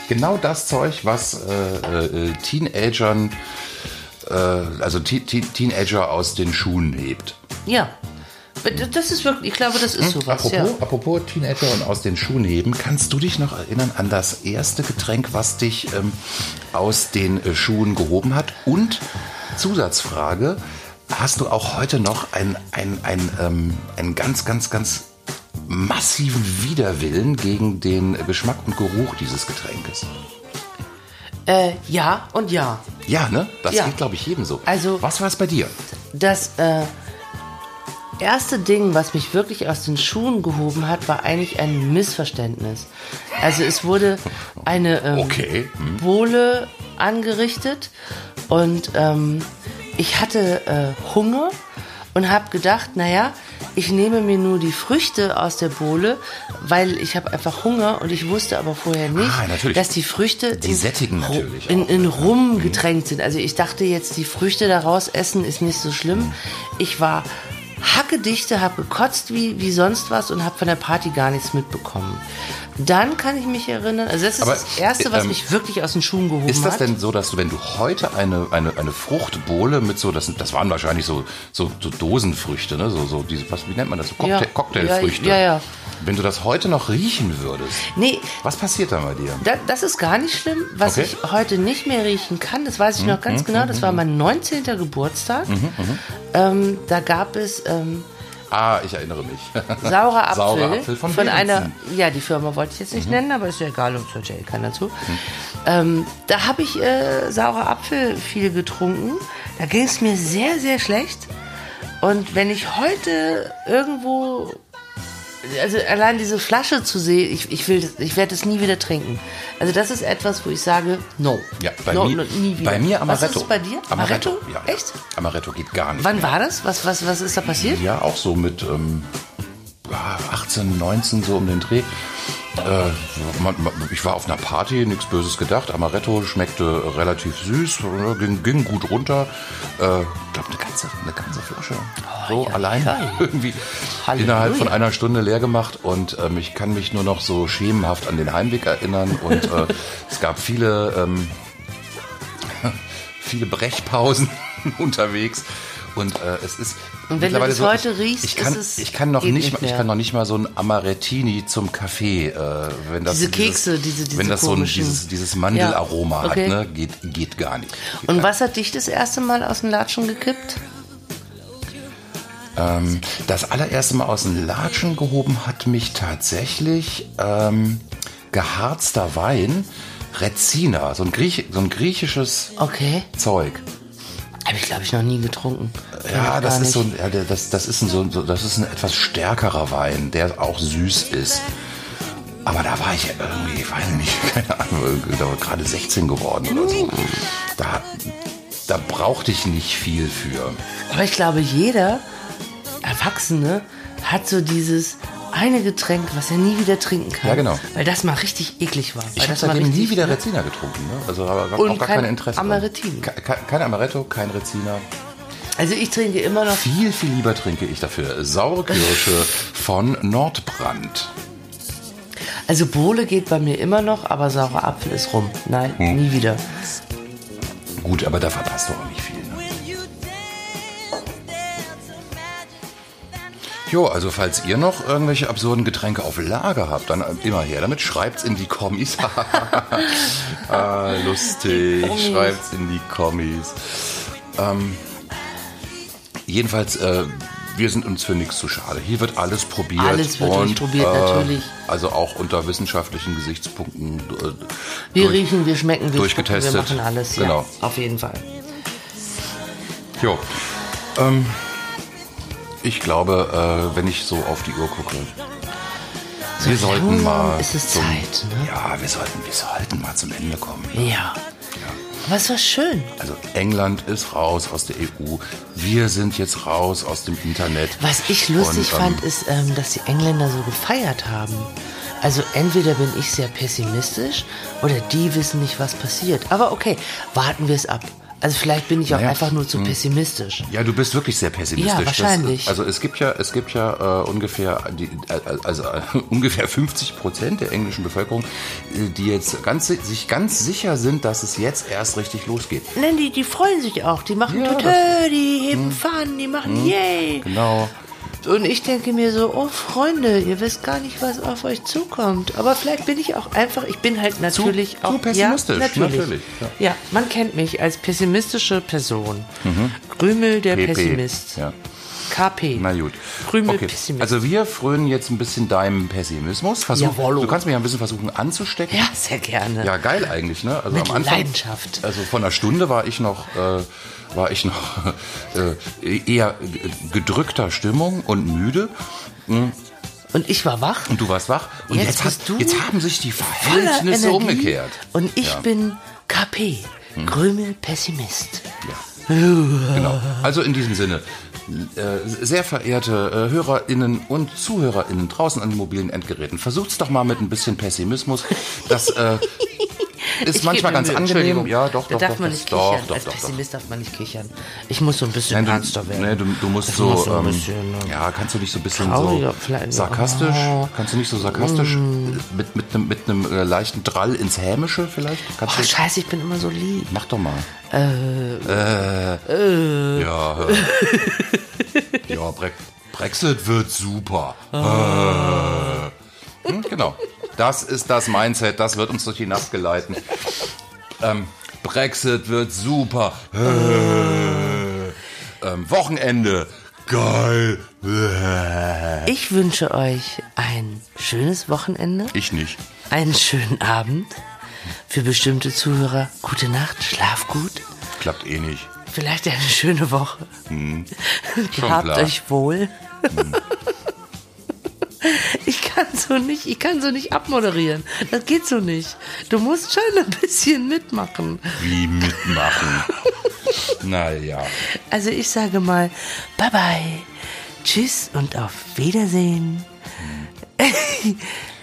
Genau das Zeug, was äh, äh, Teenagern, äh, also Te Te Teenager aus den Schuhen hebt. Ja. Ja. Das ist wirklich, ich glaube, das ist sowas, Apropos, ja. apropos Teenager und aus den Schuhen heben, kannst du dich noch erinnern an das erste Getränk, was dich ähm, aus den äh, Schuhen gehoben hat? Und Zusatzfrage, hast du auch heute noch ein, ein, ein, ähm, einen ganz, ganz, ganz massiven Widerwillen gegen den Geschmack und Geruch dieses Getränkes? Äh, ja und ja. Ja, ne? Das Ja. geht, glaube ich, jedem so. Also- was war es bei dir? Das äh, erste Ding, was mich wirklich aus den Schuhen gehoben hat, war eigentlich ein Missverständnis. Also es wurde eine ähm, Okay, hm. Bohle angerichtet und ähm, ich hatte äh, Hunger und habe gedacht, naja, ich nehme mir nur die Früchte aus der Bohle, weil ich habe einfach Hunger und ich wusste aber vorher nicht, Ah, dass die Früchte Die in, sättigen natürlich in, in Rum getränkt sind. Also ich dachte jetzt, die Früchte daraus essen ist nicht so schlimm. Ich war hackedichte, habe gekotzt wie, wie sonst was und habe von der Party gar nichts mitbekommen. Dann kann ich mich erinnern, also das ist Aber, das Erste, was ähm, mich wirklich aus den Schuhen gehoben Ist das hat. denn so, dass du, wenn du heute eine, eine, eine Fruchtbohle mit so, das, das waren wahrscheinlich so, so, so Dosenfrüchte, ne? So, so diese, was, wie nennt man das? So Cocktail, Ja. Cocktailfrüchte. Ja, ja. Wenn du das heute noch riechen würdest, Nee, was passiert da bei dir? Da, das ist gar nicht schlimm. Was Okay. Mhm, ich heute nicht mehr riechen kann, das weiß ich noch ganz genau, das war mein 19. Geburtstag. Ähm, da gab es ähm, Ah, ich erinnere mich. saurer Apfel, Saurer Apfel von Berentzen. einer, ja, die Firma wollte ich jetzt nicht nennen, aber ist ja egal, uns hört ja eh keiner zu. Ähm, da habe ich äh, saurer Apfel viel getrunken. Da ging es mir sehr, sehr schlecht. Und wenn ich heute irgendwo also allein diese Flasche zu sehen, ich, ich will, das- ich werde es nie wieder trinken. Also das ist etwas, wo ich sage, no. Ja, bei, no, mir, no, nie wieder. bei mir Amaretto. Was ist es bei dir? Amaretto? Amaretto? Ja, ja. Echt? Amaretto geht gar nicht. Wann mehr. war das? Was, was, was ist da passiert? Ja, auch so mit ähm, ja, 18, 19 so um den Dreh. Äh, ich war auf einer Party, nichts Böses gedacht. Amaretto schmeckte relativ süß, äh, ging, ging gut runter. Äh, ich glaube, eine ganze, eine ganze Flasche. so ja, allein ja. irgendwie Halleluja. innerhalb von einer Stunde leer gemacht. Und ähm, ich kann mich nur noch so schemenhaft an den Heimweg erinnern. Und äh, es gab viele, ähm, viele Brechpausen unterwegs. Und äh, es ist Und wenn du das so, heute riechst, ich kann, ist es- ich kann noch nicht, nicht mal, ich kann noch nicht mal so ein Amarettini zum Kaffee, äh, wenn das Diese dieses- Kekse, diese- diese wenn das so ein, komischen- dieses, dieses Mandelaroma Ja, okay. hat, ne, geht, geht gar nicht. Geht Und gar was hat dich das erste Mal aus den Latschen gekippt? Ähm, das allererste Mal aus den Latschen gehoben hat mich tatsächlich ähm, geharzter Wein, Rezina, so ein, Griech, so ein griechisches Okay. Zeug. Habe ich, glaube ich, noch nie getrunken. Ja, das ist so, ein- ja, das, das ist ein so, so, das ist ein etwas stärkerer Wein, der auch süß ist. Aber da war ich irgendwie, ich weiß nicht, keine Ahnung, da war gerade 16 geworden oder so. Da, da brauchte ich nicht viel für. Aber ich glaube, jeder Erwachsene hat so dieses eine Getränk, was er nie wieder trinken kann. Ja, genau. Weil das mal richtig eklig war. Ich habe seitdem nie wieder Rezina getrunken. Ne? Also habe auch gar kein kein Interesse. Amarettini. Ke- ke- Kein Amaretto, kein Rezina. Also ich trinke immer noch. Viel, viel lieber trinke ich dafür saure Kirsche von Nordbrand. Also Bohle geht bei mir immer noch, aber saurer Apfel ist rum. Nein, Hm. nie wieder. Gut, aber da verpasst du auch Jo, also falls ihr noch irgendwelche absurden Getränke auf Lager habt, dann immer her damit. Schreibt's in die Kommis. ah, lustig. Kommis. Schreibt's in die Kommis. Ähm, jedenfalls, äh, wir sind uns für nichts zu schade. Hier wird alles probiert. Alles wird und, durchprobiert, äh, natürlich. Also auch unter wissenschaftlichen Gesichtspunkten. Äh, Wir durch- riechen, wir schmecken, wir durchgetestet. spucken, wir machen alles. Genau. Ja, auf jeden Fall. Jo. Ähm, ich glaube, äh, wenn ich so auf die Uhr gucke, wir sollten mal. ist es zum, Zeit, ne? Ja, wir sollten, wir sollten mal zum Ende kommen. Ja. Aber es war schön. Also England ist raus aus der EU. Wir sind jetzt raus aus dem Internet. Was ich lustig Und, ähm, fand, ist, ähm, dass die Engländer so gefeiert haben. Also entweder bin ich sehr pessimistisch oder die wissen nicht, was passiert. Aber okay, warten wir es ab. Also vielleicht bin ich auch Naja, einfach nur zu pessimistisch. Ja, du bist wirklich sehr pessimistisch. Ja, wahrscheinlich. Das, also es gibt ja, es gibt ja äh, ungefähr, die, äh, also äh, ungefähr 50 Prozent der englischen Bevölkerung, äh, die jetzt ganz, si- sich ganz sicher sind, dass es jetzt erst richtig losgeht. Nein, die, die freuen sich auch. Die machen Ja, Tütö, das- die heben Fahnen, die machen Yay. Genau. Und ich denke mir so, oh Freunde, ihr wisst gar nicht, was auf euch zukommt. Aber vielleicht bin ich auch einfach, ich bin halt natürlich zu auch pessimistisch, Ja, natürlich. natürlich, ja. ja. man kennt mich als pessimistische Person. Krümel der PP. Pessimist. Ja. KP. Na gut. Krümel okay. Also wir frönen jetzt ein bisschen deinem Pessimismus. Versuch, Jawollo. du kannst mich ein bisschen versuchen anzustecken. ja, sehr gerne. Ja, geil eigentlich, ne? Also Mit am Anfang, Leidenschaft. Also von einer Stunde war ich noch, äh, war ich noch äh, eher gedrückter Stimmung und müde. Und ich war wach. Und du warst wach. Und Jetzt jetzt, hat, du jetzt haben sich die Verhältnisse umgekehrt. Und ich Ja. bin KP. Krümel Pessimist. Genau. Also in diesem Sinne, äh, sehr verehrte äh, HörerInnen und ZuhörerInnen draußen an den mobilen Endgeräten, versucht's doch mal mit ein bisschen Pessimismus. Das äh, ist manchmal ganz angenehm. Ja, doch, da doch, darf doch. man nicht doch, kichern. doch, Als. Pessimist darf man nicht kichern. Ich muss so ein bisschen Nein, ernster du, werden. nee, du, du musst so, so ein ähm, bisschen, ähm, ja, kannst du nicht so ein bisschen so sarkastisch, Oh. kannst du nicht so sarkastisch mit mit einem mit einem äh, leichten Drall ins Hämische vielleicht? Kannst Oh, du, scheiße, ich bin immer so lieb. mach doch mal. Äh, ja, äh. ja, Bre Brexit wird super. Äh. Hm, genau, das ist das Mindset, das wird uns durch die Nacht geleiten. Ähm, Brexit wird super. Äh. Ähm, Wochenende. Geil. Äh. Ich wünsche euch ein schönes Wochenende, Ich nicht. einen schönen Abend. Für bestimmte Zuhörer gute Nacht, schlaf gut. Klappt eh nicht. Vielleicht eine schöne Woche. Hm. Schon Gehabt klar. Hm. Ich kann so nicht, ich kann so nicht abmoderieren. Das geht so nicht. Du musst schon ein bisschen mitmachen. Wie mitmachen. naja. Also ich sage mal, bye bye. Tschüss und auf Wiedersehen.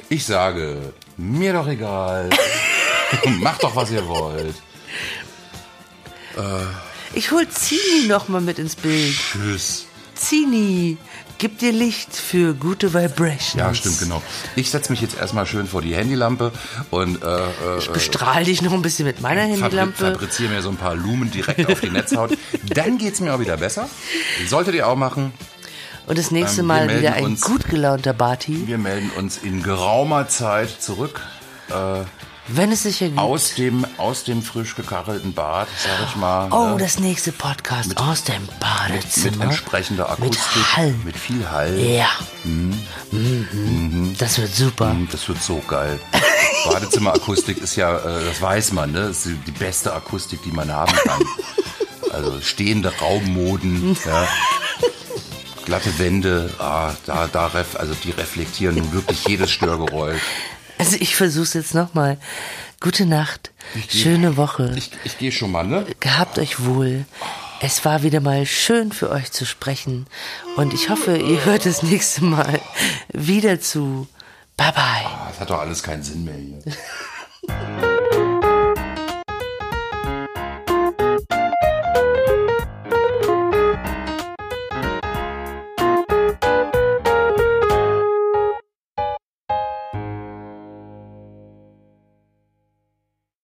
Ich sage, mir doch egal. Macht doch, was ihr wollt. Ich hol Zini noch mal mit ins Bild. Tschüss. Zini, gib dir Licht für gute Vibrations. Ja, stimmt, genau. Ich setze mich jetzt erstmal schön vor die Handylampe und äh, äh, Ich bestrahl dich noch ein bisschen mit meiner Handylampe. fabriziere mir so ein paar Lumen direkt auf die Netzhaut. Dann geht's mir auch wieder besser. Solltet ihr auch machen. Und das nächste Ähm, Mal wieder ein uns- gut gelaunter Barty. Wir melden uns in geraumer Zeit zurück. Wenn es sich ergibt. Aus dem, aus dem frisch gekachelten Bad, sag ich mal. Oh, ne? das nächste Podcast aus dem Badezimmer. mit entsprechender Akustik, Mit Hall. mit viel Hall. Ja. Mhm. Das wird super. Mm, Das wird so geil. Badezimmerakustik ist ja, äh, das weiß man, ne? Das ist die beste Akustik, die man haben kann. Also stehende Raummoden, ja. glatte Wände, ah, da, da ref, also die reflektieren nun wirklich jedes Störgeräusch. Also ich versuch's jetzt nochmal. Gute Nacht. Schöne Woche. Ich, ich gehe schon mal, ne? Gehabt euch wohl. Es war wieder mal schön für euch zu sprechen. Und ich hoffe, ihr hört das nächste Mal wieder zu. Bye bye. Das hat doch alles keinen Sinn mehr hier.